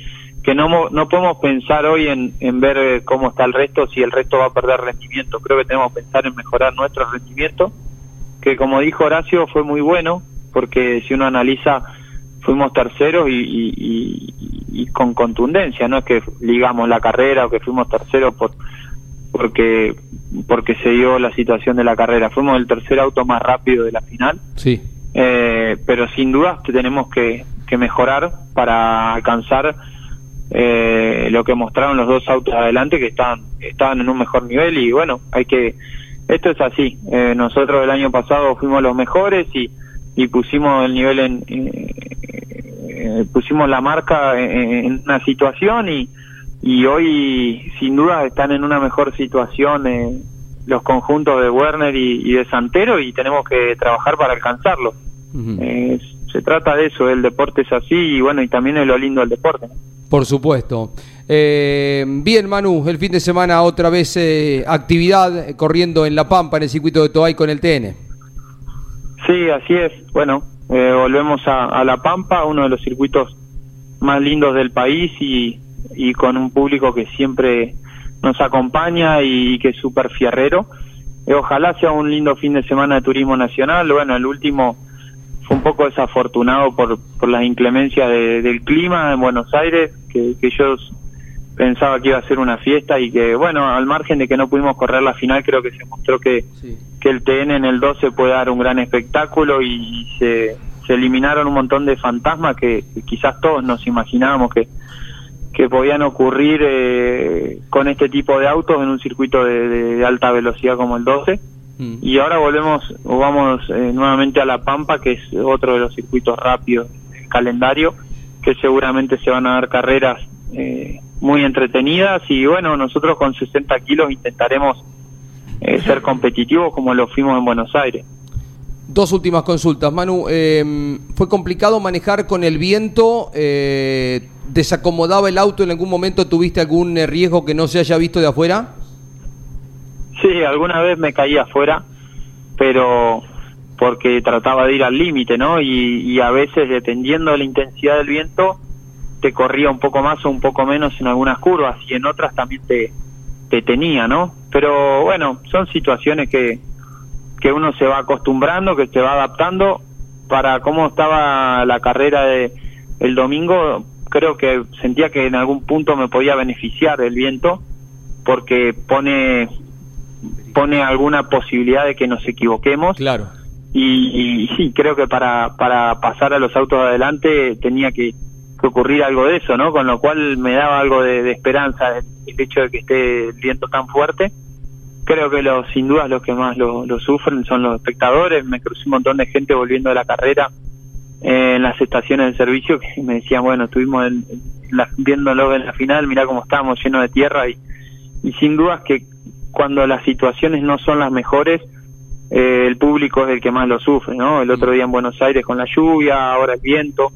que no, no podemos pensar hoy en, en ver eh, cómo está el resto, si el resto va a perder rendimiento. Creo que tenemos que pensar en mejorar nuestro rendimiento, que como dijo Horacio fue muy bueno, porque si uno analiza fuimos terceros y, y, con contundencia, no es que ligamos la carrera o que fuimos terceros por porque porque se dio la situación de la carrera. Fuimos el tercer auto más rápido de la final. Sí. Eh, pero sin duda tenemos que, que mejorar para alcanzar eh, lo que mostraron los dos autos adelante que estaban estaban en un mejor nivel y bueno hay que esto es así. Eh, nosotros el año pasado fuimos los mejores y, y pusimos el nivel en eh, pusimos la marca en, una situación y, y hoy sin duda están en una mejor situación los conjuntos de Werner y, de Santero y tenemos que trabajar para alcanzarlo se trata de eso el deporte es así y bueno y también es lo lindo del deporte por supuesto. Eh, bien, Manu, el fin de semana otra vez eh, actividad corriendo en La Pampa, en el circuito de Toay con el TN. Sí, así es. Bueno, eh, volvemos a, La Pampa, uno de los circuitos más lindos del país y, y con un público que siempre nos acompaña y, que es súper fierrero. ojalá sea un lindo fin de semana de turismo nacional. Bueno, el último fue un poco desafortunado por, por las inclemencias del clima en Buenos Aires, que, que yo pensaba que iba a ser una fiesta y que, bueno, al margen de que no pudimos correr la final, creo que se mostró que, que el TN en el 12 puede dar un gran espectáculo y se, se eliminaron un montón de fantasmas que, quizás todos nos imaginábamos que, que podían ocurrir eh, con este tipo de autos en un circuito de, de alta velocidad como el 12 Mm. Y ahora volvemos, o vamos eh, nuevamente a La Pampa, que es otro de los circuitos rápidos del calendario, que seguramente se van a dar carreras eh, muy entretenidas. Y bueno, nosotros con 60 kilos intentaremos eh, ser competitivos como lo fuimos en Buenos Aires. Dos últimas consultas, Manu. Em, ¿Fue complicado manejar con el viento? ¿Desacomodaba el auto en algún momento? ¿Tuviste algún riesgo que no se haya visto de afuera? Sí, alguna vez me caía afuera, pero porque trataba de ir al límite, ¿no? Y, a veces, dependiendo de la intensidad del viento, te corría un poco más o un poco menos en algunas curvas y en otras también te, te tenía, ¿no? Pero bueno, son situaciones que, que uno se va acostumbrando, que se va adaptando. Para cómo estaba la carrera de el domingo, creo que sentía que en algún punto me podía beneficiar el viento porque pone pone alguna posibilidad de que nos equivoquemos. Claro. Y, sí, creo que para, para pasar a los autos adelante tenía que, ocurrir algo de eso, ¿no? Con lo cual me daba algo de, esperanza el, hecho de que esté el viento tan fuerte. Creo que los, sin duda los que más lo, sufren son los espectadores. Me crucé un montón de gente volviendo de la carrera en las estaciones de servicio que me decían, bueno, estuvimos viéndolo en la final, mira cómo estábamos llenos de tierra y, y sin dudas que cuando las situaciones no son las mejores, eh, el público es el que más lo sufre, ¿no? El otro día en Buenos Aires con la lluvia, ahora el viento,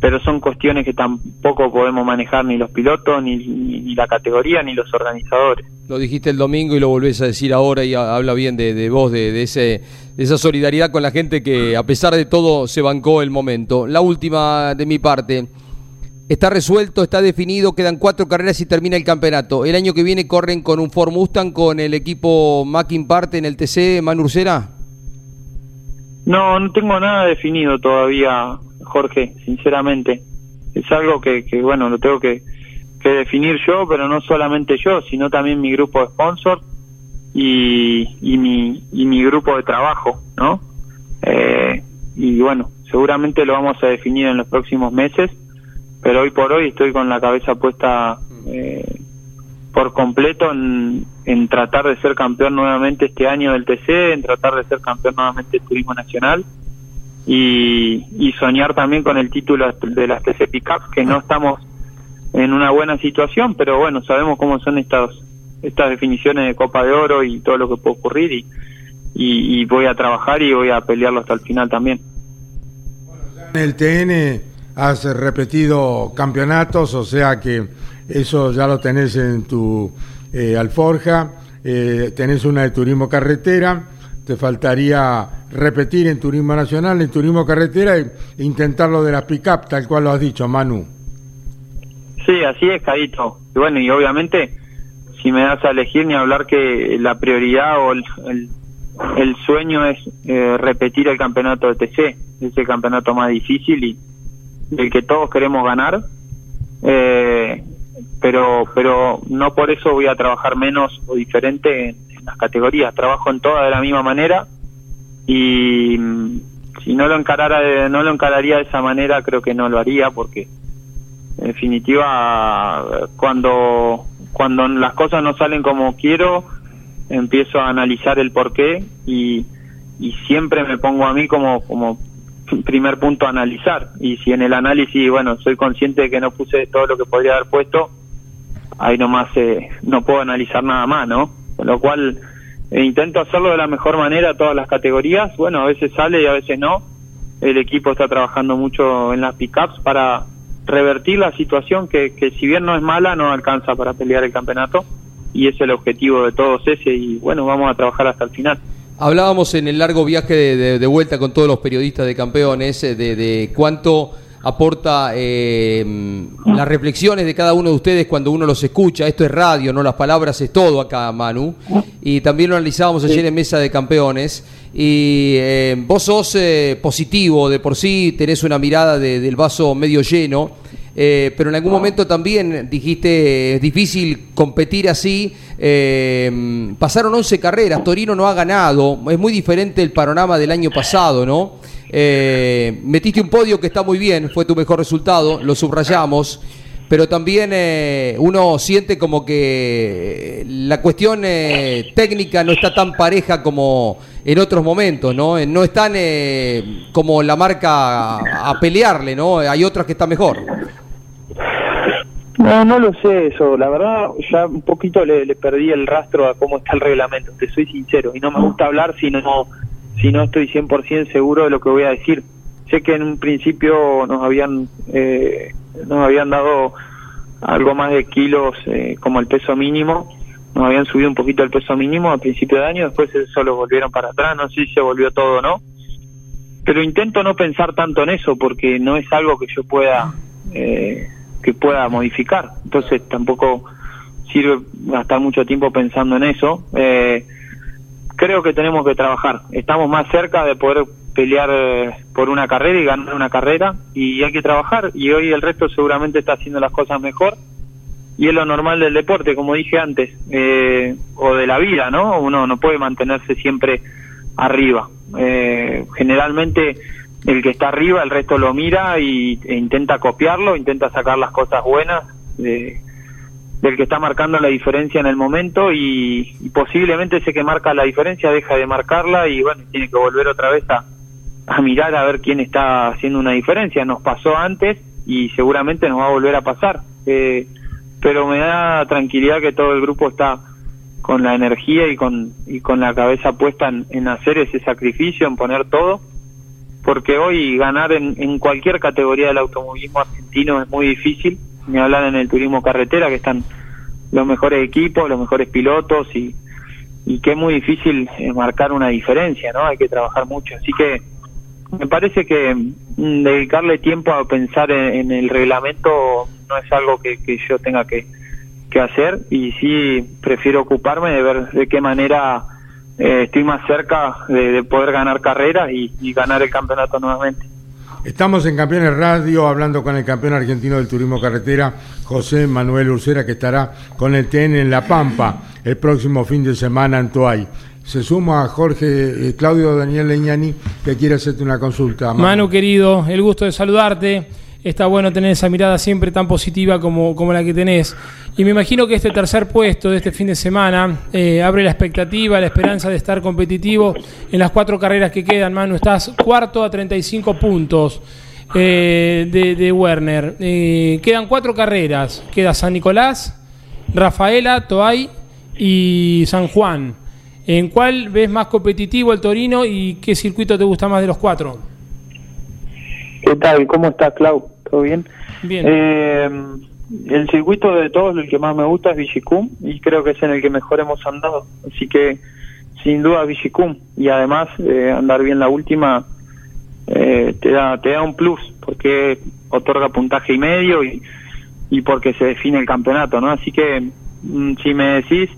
pero son cuestiones que tampoco podemos manejar ni los pilotos, ni, la categoría, ni los organizadores. Lo dijiste el domingo y lo volvés a decir ahora y habla bien de, de vos, de, ese, de esa solidaridad con la gente que a pesar de todo se bancó el momento. La última de mi parte. Está resuelto, está definido, quedan cuatro carreras y termina el campeonato. El año que viene corren con un Ford Mustang con el equipo Mackin Parte en el TC Manurcera. No, no tengo nada definido todavía, Jorge, sinceramente. Es algo que, que bueno, lo tengo que, definir yo, pero no solamente yo, sino también mi grupo de sponsors y, y, mi, y mi grupo de trabajo, ¿no? Eh, y bueno, seguramente lo vamos a definir en los próximos meses pero hoy por hoy estoy con la cabeza puesta eh, por completo en, tratar de ser campeón nuevamente este año del TC, en tratar de ser campeón nuevamente del Turismo Nacional y, soñar también con el título de las TC Pickup, que no estamos en una buena situación, pero bueno, sabemos cómo son estas estas definiciones de Copa de Oro y todo lo que puede ocurrir y, y, voy a trabajar y voy a pelearlo hasta el final también. en el TN has repetido campeonatos, o sea que eso ya lo tenés en tu eh, alforja, eh, tenés una de turismo carretera, te faltaría repetir en turismo nacional, en turismo carretera e intentarlo de las pick-up, tal cual lo has dicho, Manu. Sí, así es, Caito. Y bueno, y obviamente, si me das a elegir ni hablar que la prioridad o el, el, sueño es eh, repetir el campeonato de TC, ese campeonato más difícil y del que todos queremos ganar, eh, pero, pero no por eso voy a trabajar menos o diferente en, las categorías, trabajo en todas de la misma manera y mm, si no lo encarara no lo encararía de esa manera creo que no lo haría porque en definitiva cuando cuando las cosas no salen como quiero empiezo a analizar el porqué y, y siempre me pongo a mí como como primer punto analizar. Y si en el análisis bueno soy consciente de que no puse todo lo que podría haber puesto ahí nomás eh, no puedo analizar nada más no con lo cual eh, intento hacerlo de la mejor manera todas las categorías. Bueno a veces sale y a veces no. El equipo está trabajando mucho en las pickups para revertir la situación que, que si bien no es mala no alcanza para pelear el campeonato. Y es el objetivo de todos ese y bueno vamos a trabajar hasta el final Hablábamos en el largo viaje de, vuelta con todos los periodistas de campeones eh, de, cuánto aporta eh, las reflexiones de cada uno de ustedes cuando uno los escucha. Esto es radio, no las palabras es todo acá, Manu. Y también lo analizábamos ayer en Mesa de Campeones. Y eh, vos sos positivo de por sí, tenés una mirada del vaso medio lleno. Pero en algún momento también dijiste, es difícil competir así eh, pasaron 11 carreras, Torino no ha ganado, es muy diferente el panorama del año pasado, ¿no? Eh, metiste un podio que está muy bien, fue tu mejor resultado, lo subrayamos, pero también eh, uno siente como que la cuestión eh, técnica no está tan pareja como en otros momentos, ¿no? No están como la marca a, a pelearle, ¿no? Hay otras que están mejor. No, no lo sé eso. La verdad, ya un poquito le, perdí el rastro a cómo está el reglamento, te soy sincero. Y no me gusta hablar si no, si no estoy 100% seguro de lo que voy a decir. Sé que en un principio nos habían, eh, nos habían dado algo más de kilos eh, como el peso mínimo. Nos habían subido un poquito el peso mínimo a principio de año, después eso lo volvieron para atrás. No sé si se volvió todo o no. Pero intento no pensar tanto en eso porque no es algo que yo pueda... Eh, que pueda modificar. Entonces tampoco sirve gastar mucho tiempo pensando en eso. Eh, creo que tenemos que trabajar. Estamos más cerca de poder pelear eh, por una carrera y ganar una carrera y hay que trabajar y hoy el resto seguramente está haciendo las cosas mejor y es lo normal del deporte, como dije antes, eh, o de la vida, ¿no? Uno no puede mantenerse siempre arriba. generalmente el que está arriba, el resto lo mira y, e intenta copiarlo, intenta sacar las cosas buenas de, del que está marcando la diferencia en el momento y, posiblemente ese que marca la diferencia deja de marcarla y bueno, tiene que volver otra vez a, a mirar a ver quién está haciendo una diferencia. Nos pasó antes y seguramente nos va a volver a pasar. Eh, pero me da tranquilidad que todo el grupo está con la energía y con, y con la cabeza puesta en, en hacer ese sacrificio, en poner todo porque hoy ganar en, en cualquier categoría del automovilismo argentino es muy difícil, ni hablar en el turismo carretera, que están los mejores equipos, los mejores pilotos y, y que es muy difícil eh, marcar una diferencia, ¿no? Hay que trabajar mucho. Así que me parece que mm, dedicarle tiempo a pensar en, el reglamento no es algo que, que yo tenga que, que hacer y sí prefiero ocuparme de ver de qué manera eh, estoy más cerca de, poder ganar carreras y, ganar el campeonato nuevamente. Estamos en Campeones Radio hablando con el campeón argentino del turismo carretera, José Manuel Ursera, que estará con el TN en La Pampa el próximo fin de semana en Toay. Se suma a Jorge eh, Claudio Daniel Leñani, que quiere hacerte una consulta. Manu querido, el gusto de saludarte está bueno tener esa mirada siempre tan positiva como, como la que tenés. Y me imagino que este tercer puesto de este fin de semana eh, abre la expectativa, la esperanza de estar competitivo en las cuatro carreras que quedan, Manu. Estás cuarto a 35 puntos eh, de, de, Werner. Eh, quedan cuatro carreras. Queda San Nicolás, Rafaela, Toay y San Juan. ¿En cuál ves más competitivo el Torino y qué circuito te gusta más de los cuatro? ¿Qué tal? ¿Cómo estás, Clau? ¿Todo bien? Bien. Eh, el circuito de todos, el que más me gusta es Vigicum y creo que es en el que mejor hemos andado. Así que, sin duda, Vigicum. Y además, eh, andar bien la última eh, te, da, te da un plus porque otorga puntaje y medio y, y porque se define el campeonato, ¿no? Así que, mm, si me decís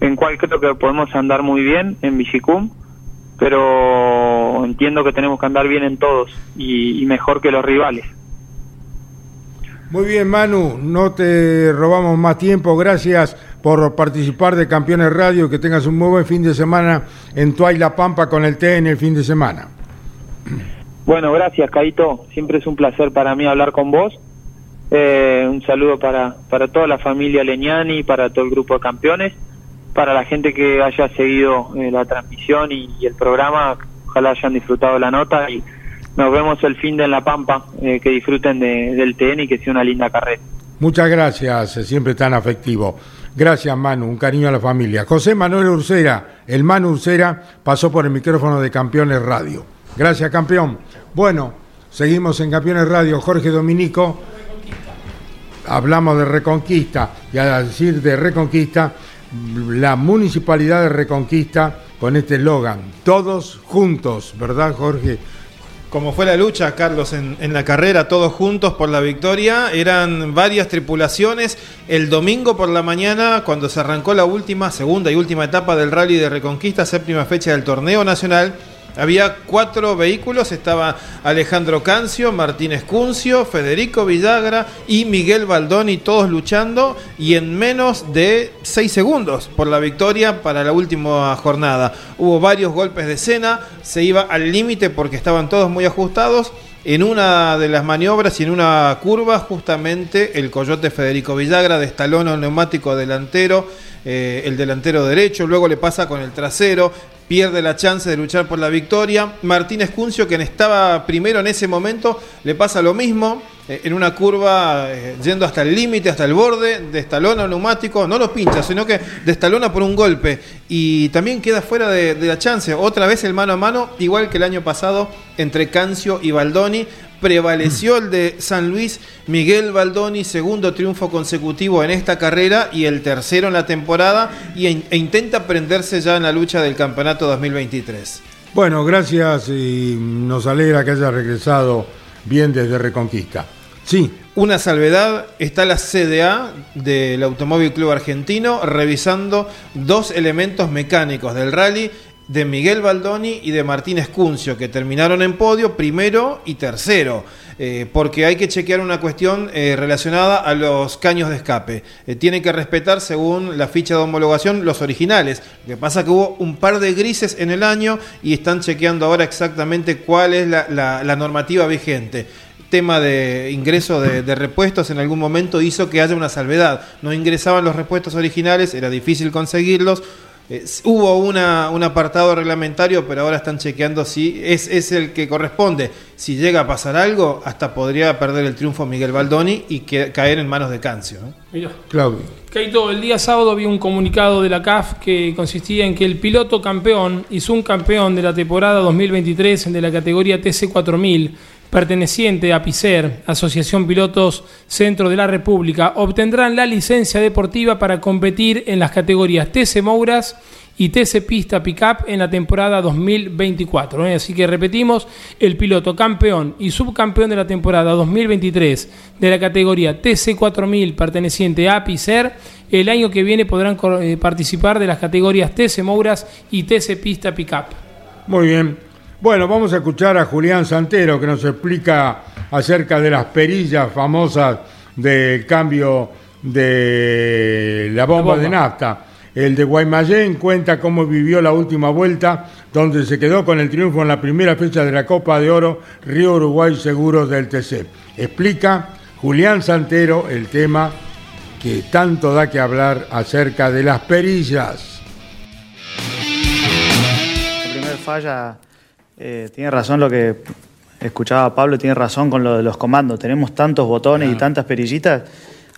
en cuál creo que podemos andar muy bien, en Vigicum pero entiendo que tenemos que andar bien en todos y, mejor que los rivales. Muy bien, Manu, no te robamos más tiempo. Gracias por participar de Campeones Radio. Que tengas un muy buen fin de semana en La Pampa con el té en el fin de semana. Bueno, gracias, Caito. Siempre es un placer para mí hablar con vos. Eh, un saludo para, para toda la familia Leñani, para todo el grupo de campeones, para la gente que haya seguido eh, la transmisión y, y, el programa. Ojalá hayan disfrutado la nota y nos vemos el fin de en La Pampa, eh, que disfruten de, del TN y que sea una linda carrera. Muchas gracias, siempre tan afectivo. Gracias, Manu, un cariño a la familia. José Manuel Ursera, el Manu Ursera, pasó por el micrófono de Campeones Radio. Gracias, campeón. Bueno, seguimos en Campeones Radio. Jorge Dominico, hablamos de Reconquista, y a decir de Reconquista, la municipalidad de Reconquista con este eslogan, todos juntos, ¿verdad, Jorge? Como fue la lucha, Carlos, en, en, la carrera, todos juntos por la victoria, eran varias tripulaciones. El domingo por la mañana, cuando se arrancó la última, segunda y última etapa del Rally de Reconquista, séptima fecha del torneo nacional, había cuatro vehículos, estaba Alejandro Cancio, Martín Escuncio, Federico Villagra y Miguel Baldoni, todos luchando y en menos de seis segundos por la victoria para la última jornada. Hubo varios golpes de escena, se iba al límite porque estaban todos muy ajustados. En una de las maniobras y en una curva, justamente el coyote Federico Villagra destaló el neumático delantero, eh, el delantero derecho, luego le pasa con el trasero, pierde la chance de luchar por la victoria. Martín Escuncio, quien estaba primero en ese momento, le pasa lo mismo. Eh, en una curva eh, yendo hasta el límite, hasta el borde, destalona neumático, no lo pincha, sino que destalona por un golpe y también queda fuera de, de, la chance. Otra vez el mano a mano, igual que el año pasado entre Cancio y Baldoni. Prevaleció el de San Luis, Miguel Baldoni, segundo triunfo consecutivo en esta carrera y el tercero en la temporada y, e intenta prenderse ya en la lucha del campeonato 2023. Bueno, gracias y nos alegra que haya regresado bien desde Reconquista. Sí. Una salvedad, está la CDA del Automóvil Club Argentino revisando dos elementos mecánicos del rally de Miguel Baldoni y de Martín Escuncio, que terminaron en podio primero y tercero, eh, porque hay que chequear una cuestión eh, relacionada a los caños de escape. Eh, tiene que respetar, según la ficha de homologación, los originales. Lo que pasa que hubo un par de grises en el año y están chequeando ahora exactamente cuál es la, normativa vigente tema de ingreso de, repuestos en algún momento hizo que haya una salvedad. No ingresaban los repuestos originales, era difícil conseguirlos. Eh, hubo una, un apartado reglamentario, pero ahora están chequeando si es, es, el que corresponde. Si llega a pasar algo, hasta podría perder el triunfo Miguel Baldoni y que, caer en manos de Cancio. ¿no? Mira, Claudio. Caito, el día sábado había un comunicado de la CAF que consistía en que el piloto campeón y subcampeón de la temporada 2023 de la categoría TC4000 perteneciente a PICER, Asociación Pilotos Centro de la República, obtendrán la licencia deportiva para competir en las categorías TC Mouras y TC Pista Pickup en la temporada 2024. ¿eh? Así que repetimos, el piloto campeón y subcampeón de la temporada 2023 de la categoría TC 4000 perteneciente a PICER, el año que viene podrán eh, participar de las categorías TC Mouras y TC Pista Pickup. Muy bien. Bueno, vamos a escuchar a Julián Santero que nos explica acerca de las perillas famosas del cambio de la bomba, la bomba. de nafta. El de Guaymallén cuenta cómo vivió la última vuelta, donde se quedó con el triunfo en la primera fecha de la Copa de Oro Río Uruguay Seguros del TC. Explica Julián Santero el tema que tanto da que hablar acerca de las perillas. La primera falla eh, tiene razón lo que escuchaba Pablo, tiene razón con lo de los comandos. Tenemos tantos botones y tantas perillitas.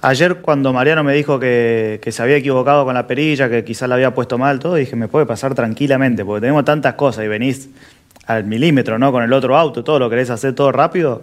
Ayer cuando Mariano me dijo que, que, se había equivocado con la perilla, que quizás la había puesto mal, todo, dije, me puede pasar tranquilamente, porque tenemos tantas cosas y venís al milímetro, ¿no? Con el otro auto, todo lo querés hacer todo rápido.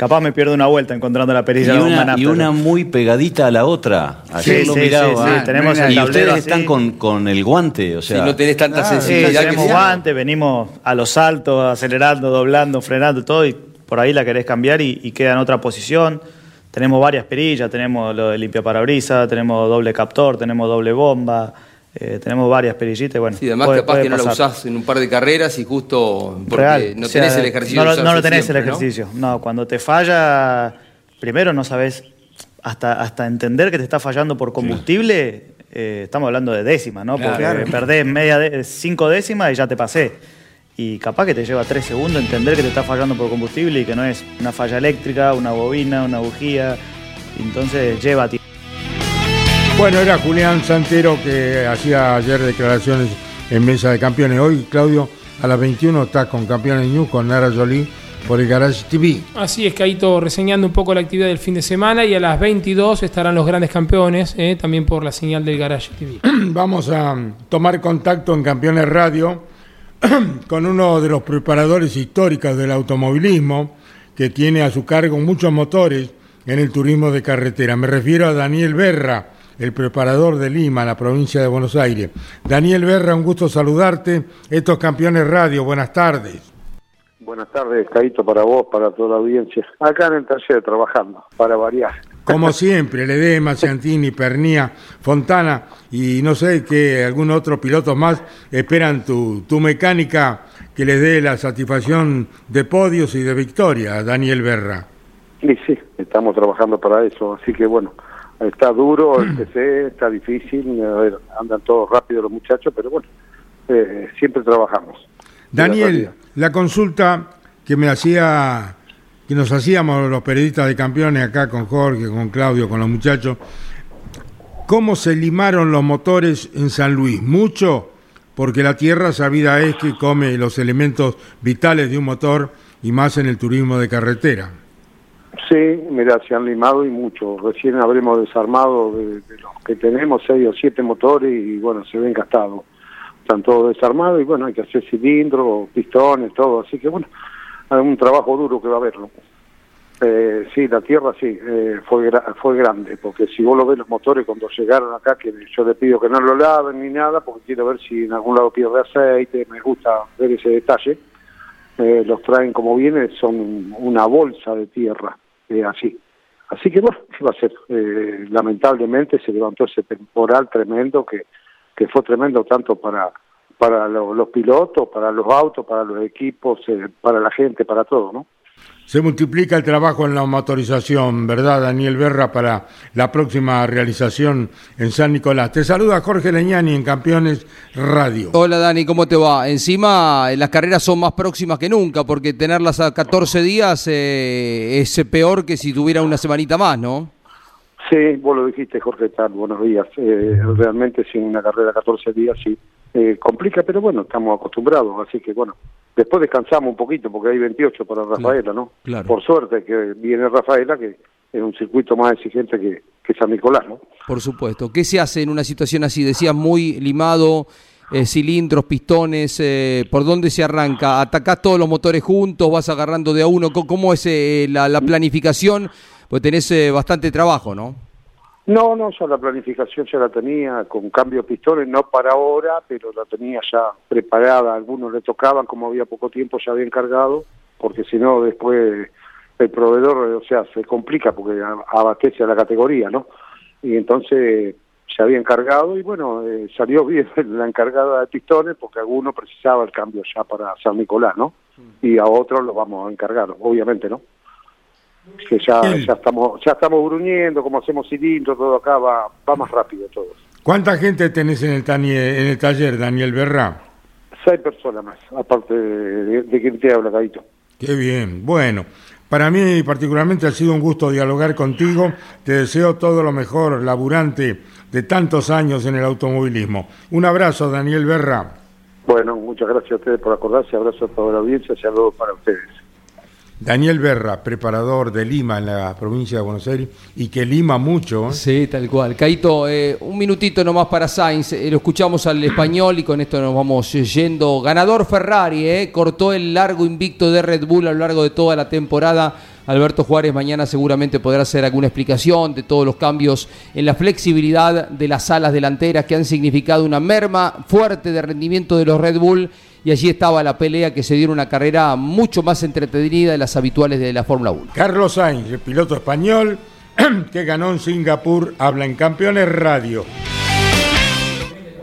Capaz me pierdo una vuelta encontrando la perilla y de una, y una muy pegadita a la otra. Ayer sí, lo sí, miraba. sí, sí. Tenemos el y ustedes están con, con el guante, o sea. Sí, no tenés tanta Ah, sensibilidad. sí, que tenemos sea. guantes, venimos a los saltos, acelerando, doblando, frenando, todo, y por ahí la querés cambiar y, y queda en otra posición. Tenemos varias perillas, tenemos lo de limpia parabrisas, tenemos doble captor, tenemos doble bomba, eh, tenemos varias perillitas. y Bueno, Sí, además puede- capaz puede que no la usás en un par de carreras y justo porque Real. no O sea, tenés el ejercicio. No, no lo tenés siempre, el ejercicio. ¿no? cuando te falla, primero no sabes hasta, hasta entender que te está fallando por combustible, eh, estamos hablando de décimas, ¿no? Porque perdés media de, cinco décimas y ya te pasé. Y capaz que te lleva tres segundos entender que te está fallando por combustible y que no es una falla eléctrica, una bobina, una bujía. Entonces lleva tiempo. Bueno, era Julián Santero que hacía ayer declaraciones en Mesa de Campeones. Hoy, Claudio, a las 21 está con Campeones News con Nara Jolie por el Garage TV. Así es, Caito, reseñando un poco la actividad del fin de semana y a las 22 estarán los grandes campeones, eh, también por la señal del Garage TV. Vamos a tomar contacto en Campeones Radio con uno de los preparadores históricos del automovilismo que tiene a su cargo muchos motores en el turismo de carretera. Me refiero a Daniel Berra, el preparador de Lima, la provincia de Buenos Aires. Daniel Berra, un gusto saludarte. Estos campeones radio, buenas tardes. Buenas tardes, Caíto, para vos, para toda la audiencia. Acá en el taller trabajando, para variar. Como siempre, Ledema, Ciantini, Pernía, Fontana y no sé qué, algún otro piloto más esperan tu, tu mecánica que les dé la satisfacción de podios y de victoria, Daniel Berra. Sí, sí, estamos trabajando para eso, así que bueno, está duro el PC, está difícil, andan todos rápido los muchachos, pero bueno, eh, siempre trabajamos. Daniel, la consulta que me hacía, que nos hacíamos los periodistas de campeones acá con Jorge, con Claudio, con los muchachos, ¿cómo se limaron los motores en San Luis? ¿Mucho? Porque la tierra sabida es que come los elementos vitales de un motor y más en el turismo de carretera. Sí, mira, se han limado y mucho. Recién habremos desarmado de, los que tenemos seis o siete motores y bueno, se ven gastados están todos desarmados y bueno, hay que hacer cilindros, pistones, todo, así que bueno, hay un trabajo duro que va a haber. Eh, sí, la tierra sí, eh, fue fue grande, porque si vos lo ves los motores cuando llegaron acá, que yo le pido que no lo laven ni nada, porque quiero ver si en algún lado pierde aceite, me gusta ver ese detalle, eh, los traen como viene, son una bolsa de tierra, eh, así. Así que bueno, va a ser? Eh, lamentablemente se levantó ese temporal tremendo que que fue tremendo tanto para para los pilotos, para los autos, para los equipos, eh, para la gente, para todo, ¿no? Se multiplica el trabajo en la motorización, ¿verdad, Daniel Berra, para la próxima realización en San Nicolás? Te saluda Jorge Leñani en Campeones Radio. Hola, Dani, ¿cómo te va? Encima, las carreras son más próximas que nunca, porque tenerlas a 14 días eh, es peor que si tuviera una semanita más, ¿no? Sí, vos lo dijiste, Jorge, tal, buenos días. Eh, realmente sin una carrera 14 días sí eh, complica, pero bueno, estamos acostumbrados, así que bueno, después descansamos un poquito porque hay 28 para Rafaela, ¿no? Claro. Por suerte que viene Rafaela, que es un circuito más exigente que, que San Nicolás, ¿no? Por supuesto. ¿Qué se hace en una situación así? Decías muy limado, eh, cilindros, pistones, eh, ¿por dónde se arranca? ¿Atacás todos los motores juntos? ¿Vas agarrando de a uno? ¿Cómo es eh, la, la, planificación? Pues tenés eh, bastante trabajo, ¿no? No, no, ya la planificación ya la tenía, con cambio de pistones, no para ahora, pero la tenía ya preparada. Algunos le tocaban, como había poco tiempo, ya había encargado, porque si no, después el proveedor, o sea, se complica porque abastece a la categoría, ¿no? Y entonces se había encargado y bueno, eh, salió bien la encargada de pistones porque alguno precisaba el cambio ya para San Nicolás, ¿no? Y a otros lo vamos a encargar, obviamente, ¿no? Que ya, ya estamos ya estamos gruñendo, como hacemos cilindros, todo acá va, va más rápido todo. ¿Cuánta gente tenés en el, en el taller, Daniel Berra? Seis personas más, aparte de, de quien te habla, Cadito. Qué bien, bueno. Para mí particularmente ha sido un gusto dialogar contigo. Te deseo todo lo mejor, laburante de tantos años en el automovilismo. Un abrazo, Daniel Berra. Bueno, muchas gracias a ustedes por acordarse. Abrazo a toda la audiencia. Saludos para ustedes. Daniel Berra, preparador de Lima en la provincia de Buenos Aires, y que lima mucho. ¿eh? Sí, tal cual. Caito, eh, un minutito nomás para Sainz. Eh, lo escuchamos al español y con esto nos vamos yendo. Ganador Ferrari, eh, cortó el largo invicto de Red Bull a lo largo de toda la temporada. Alberto Juárez mañana seguramente podrá hacer alguna explicación de todos los cambios en la flexibilidad de las alas delanteras que han significado una merma fuerte de rendimiento de los Red Bull y allí estaba la pelea que se dio una carrera mucho más entretenida de las habituales de la Fórmula 1. Carlos Sainz, el piloto español que ganó en Singapur, habla en Campeones Radio.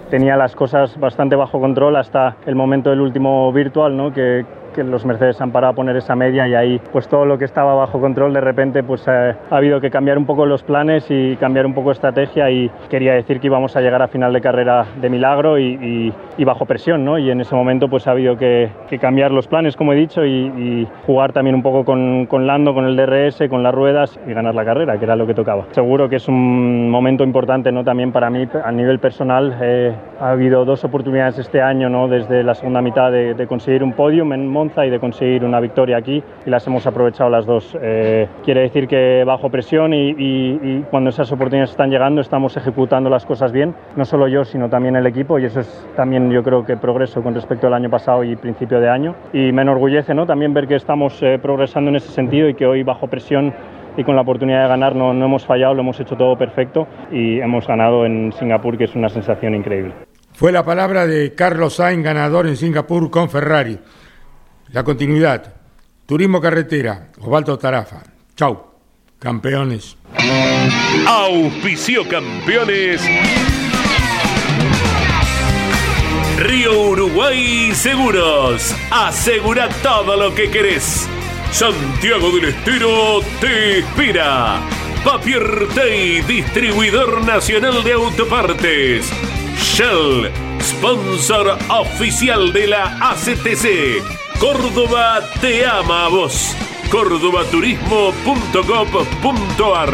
Tenía las cosas bastante bajo control hasta el momento del último virtual, ¿no? que, que los Mercedes han parado a poner esa media y ahí pues todo lo que estaba bajo control de repente pues eh, ha habido que cambiar un poco los planes y cambiar un poco estrategia y quería decir que íbamos a llegar a final de carrera de milagro y, bajo presión, ¿no? Y en ese momento pues ha habido que, cambiar los planes, como he dicho, y, jugar también un poco con, con, Lando, con el DRS, con las ruedas y ganar la carrera, que era lo que tocaba. Seguro que es un momento importante, ¿no? También para mí a nivel personal. Eh, ha habido dos oportunidades este año, ¿no? Desde la segunda mitad de, conseguir un podium en Monza y de conseguir una victoria aquí y las hemos aprovechado las dos. Eh, quiere decir que bajo presión y, y cuando esas oportunidades están llegando estamos ejecutando las cosas bien, no solo yo, sino también el equipo y eso es también yo creo que progreso con respecto al año pasado y principio de año y me enorgullece ¿no? también ver que estamos eh, progresando en ese sentido y que hoy bajo presión y con la oportunidad de ganar no, no hemos fallado, lo hemos hecho todo perfecto y hemos ganado en Singapur que es una sensación increíble. Fue la palabra de Carlos Sainz, ganador en Singapur con Ferrari. La continuidad. Turismo Carretera, Osvaldo Tarafa. Chau, campeones. Auspicio campeones. Río Uruguay Seguros. Asegura todo lo que querés. Santiago del Estero te inspira. Papier Tay, distribuidor nacional de autopartes. Shell, sponsor oficial de la ACTC. Córdoba te ama a vos cordobaturismo.gov.ar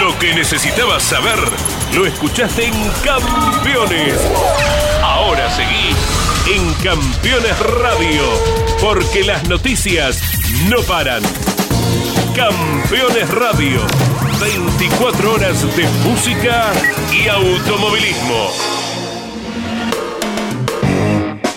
Lo que necesitabas saber lo escuchaste en Campeones. Ahora seguí en Campeones Radio, porque las noticias no paran. Campeones Radio, 24 horas de música y automovilismo.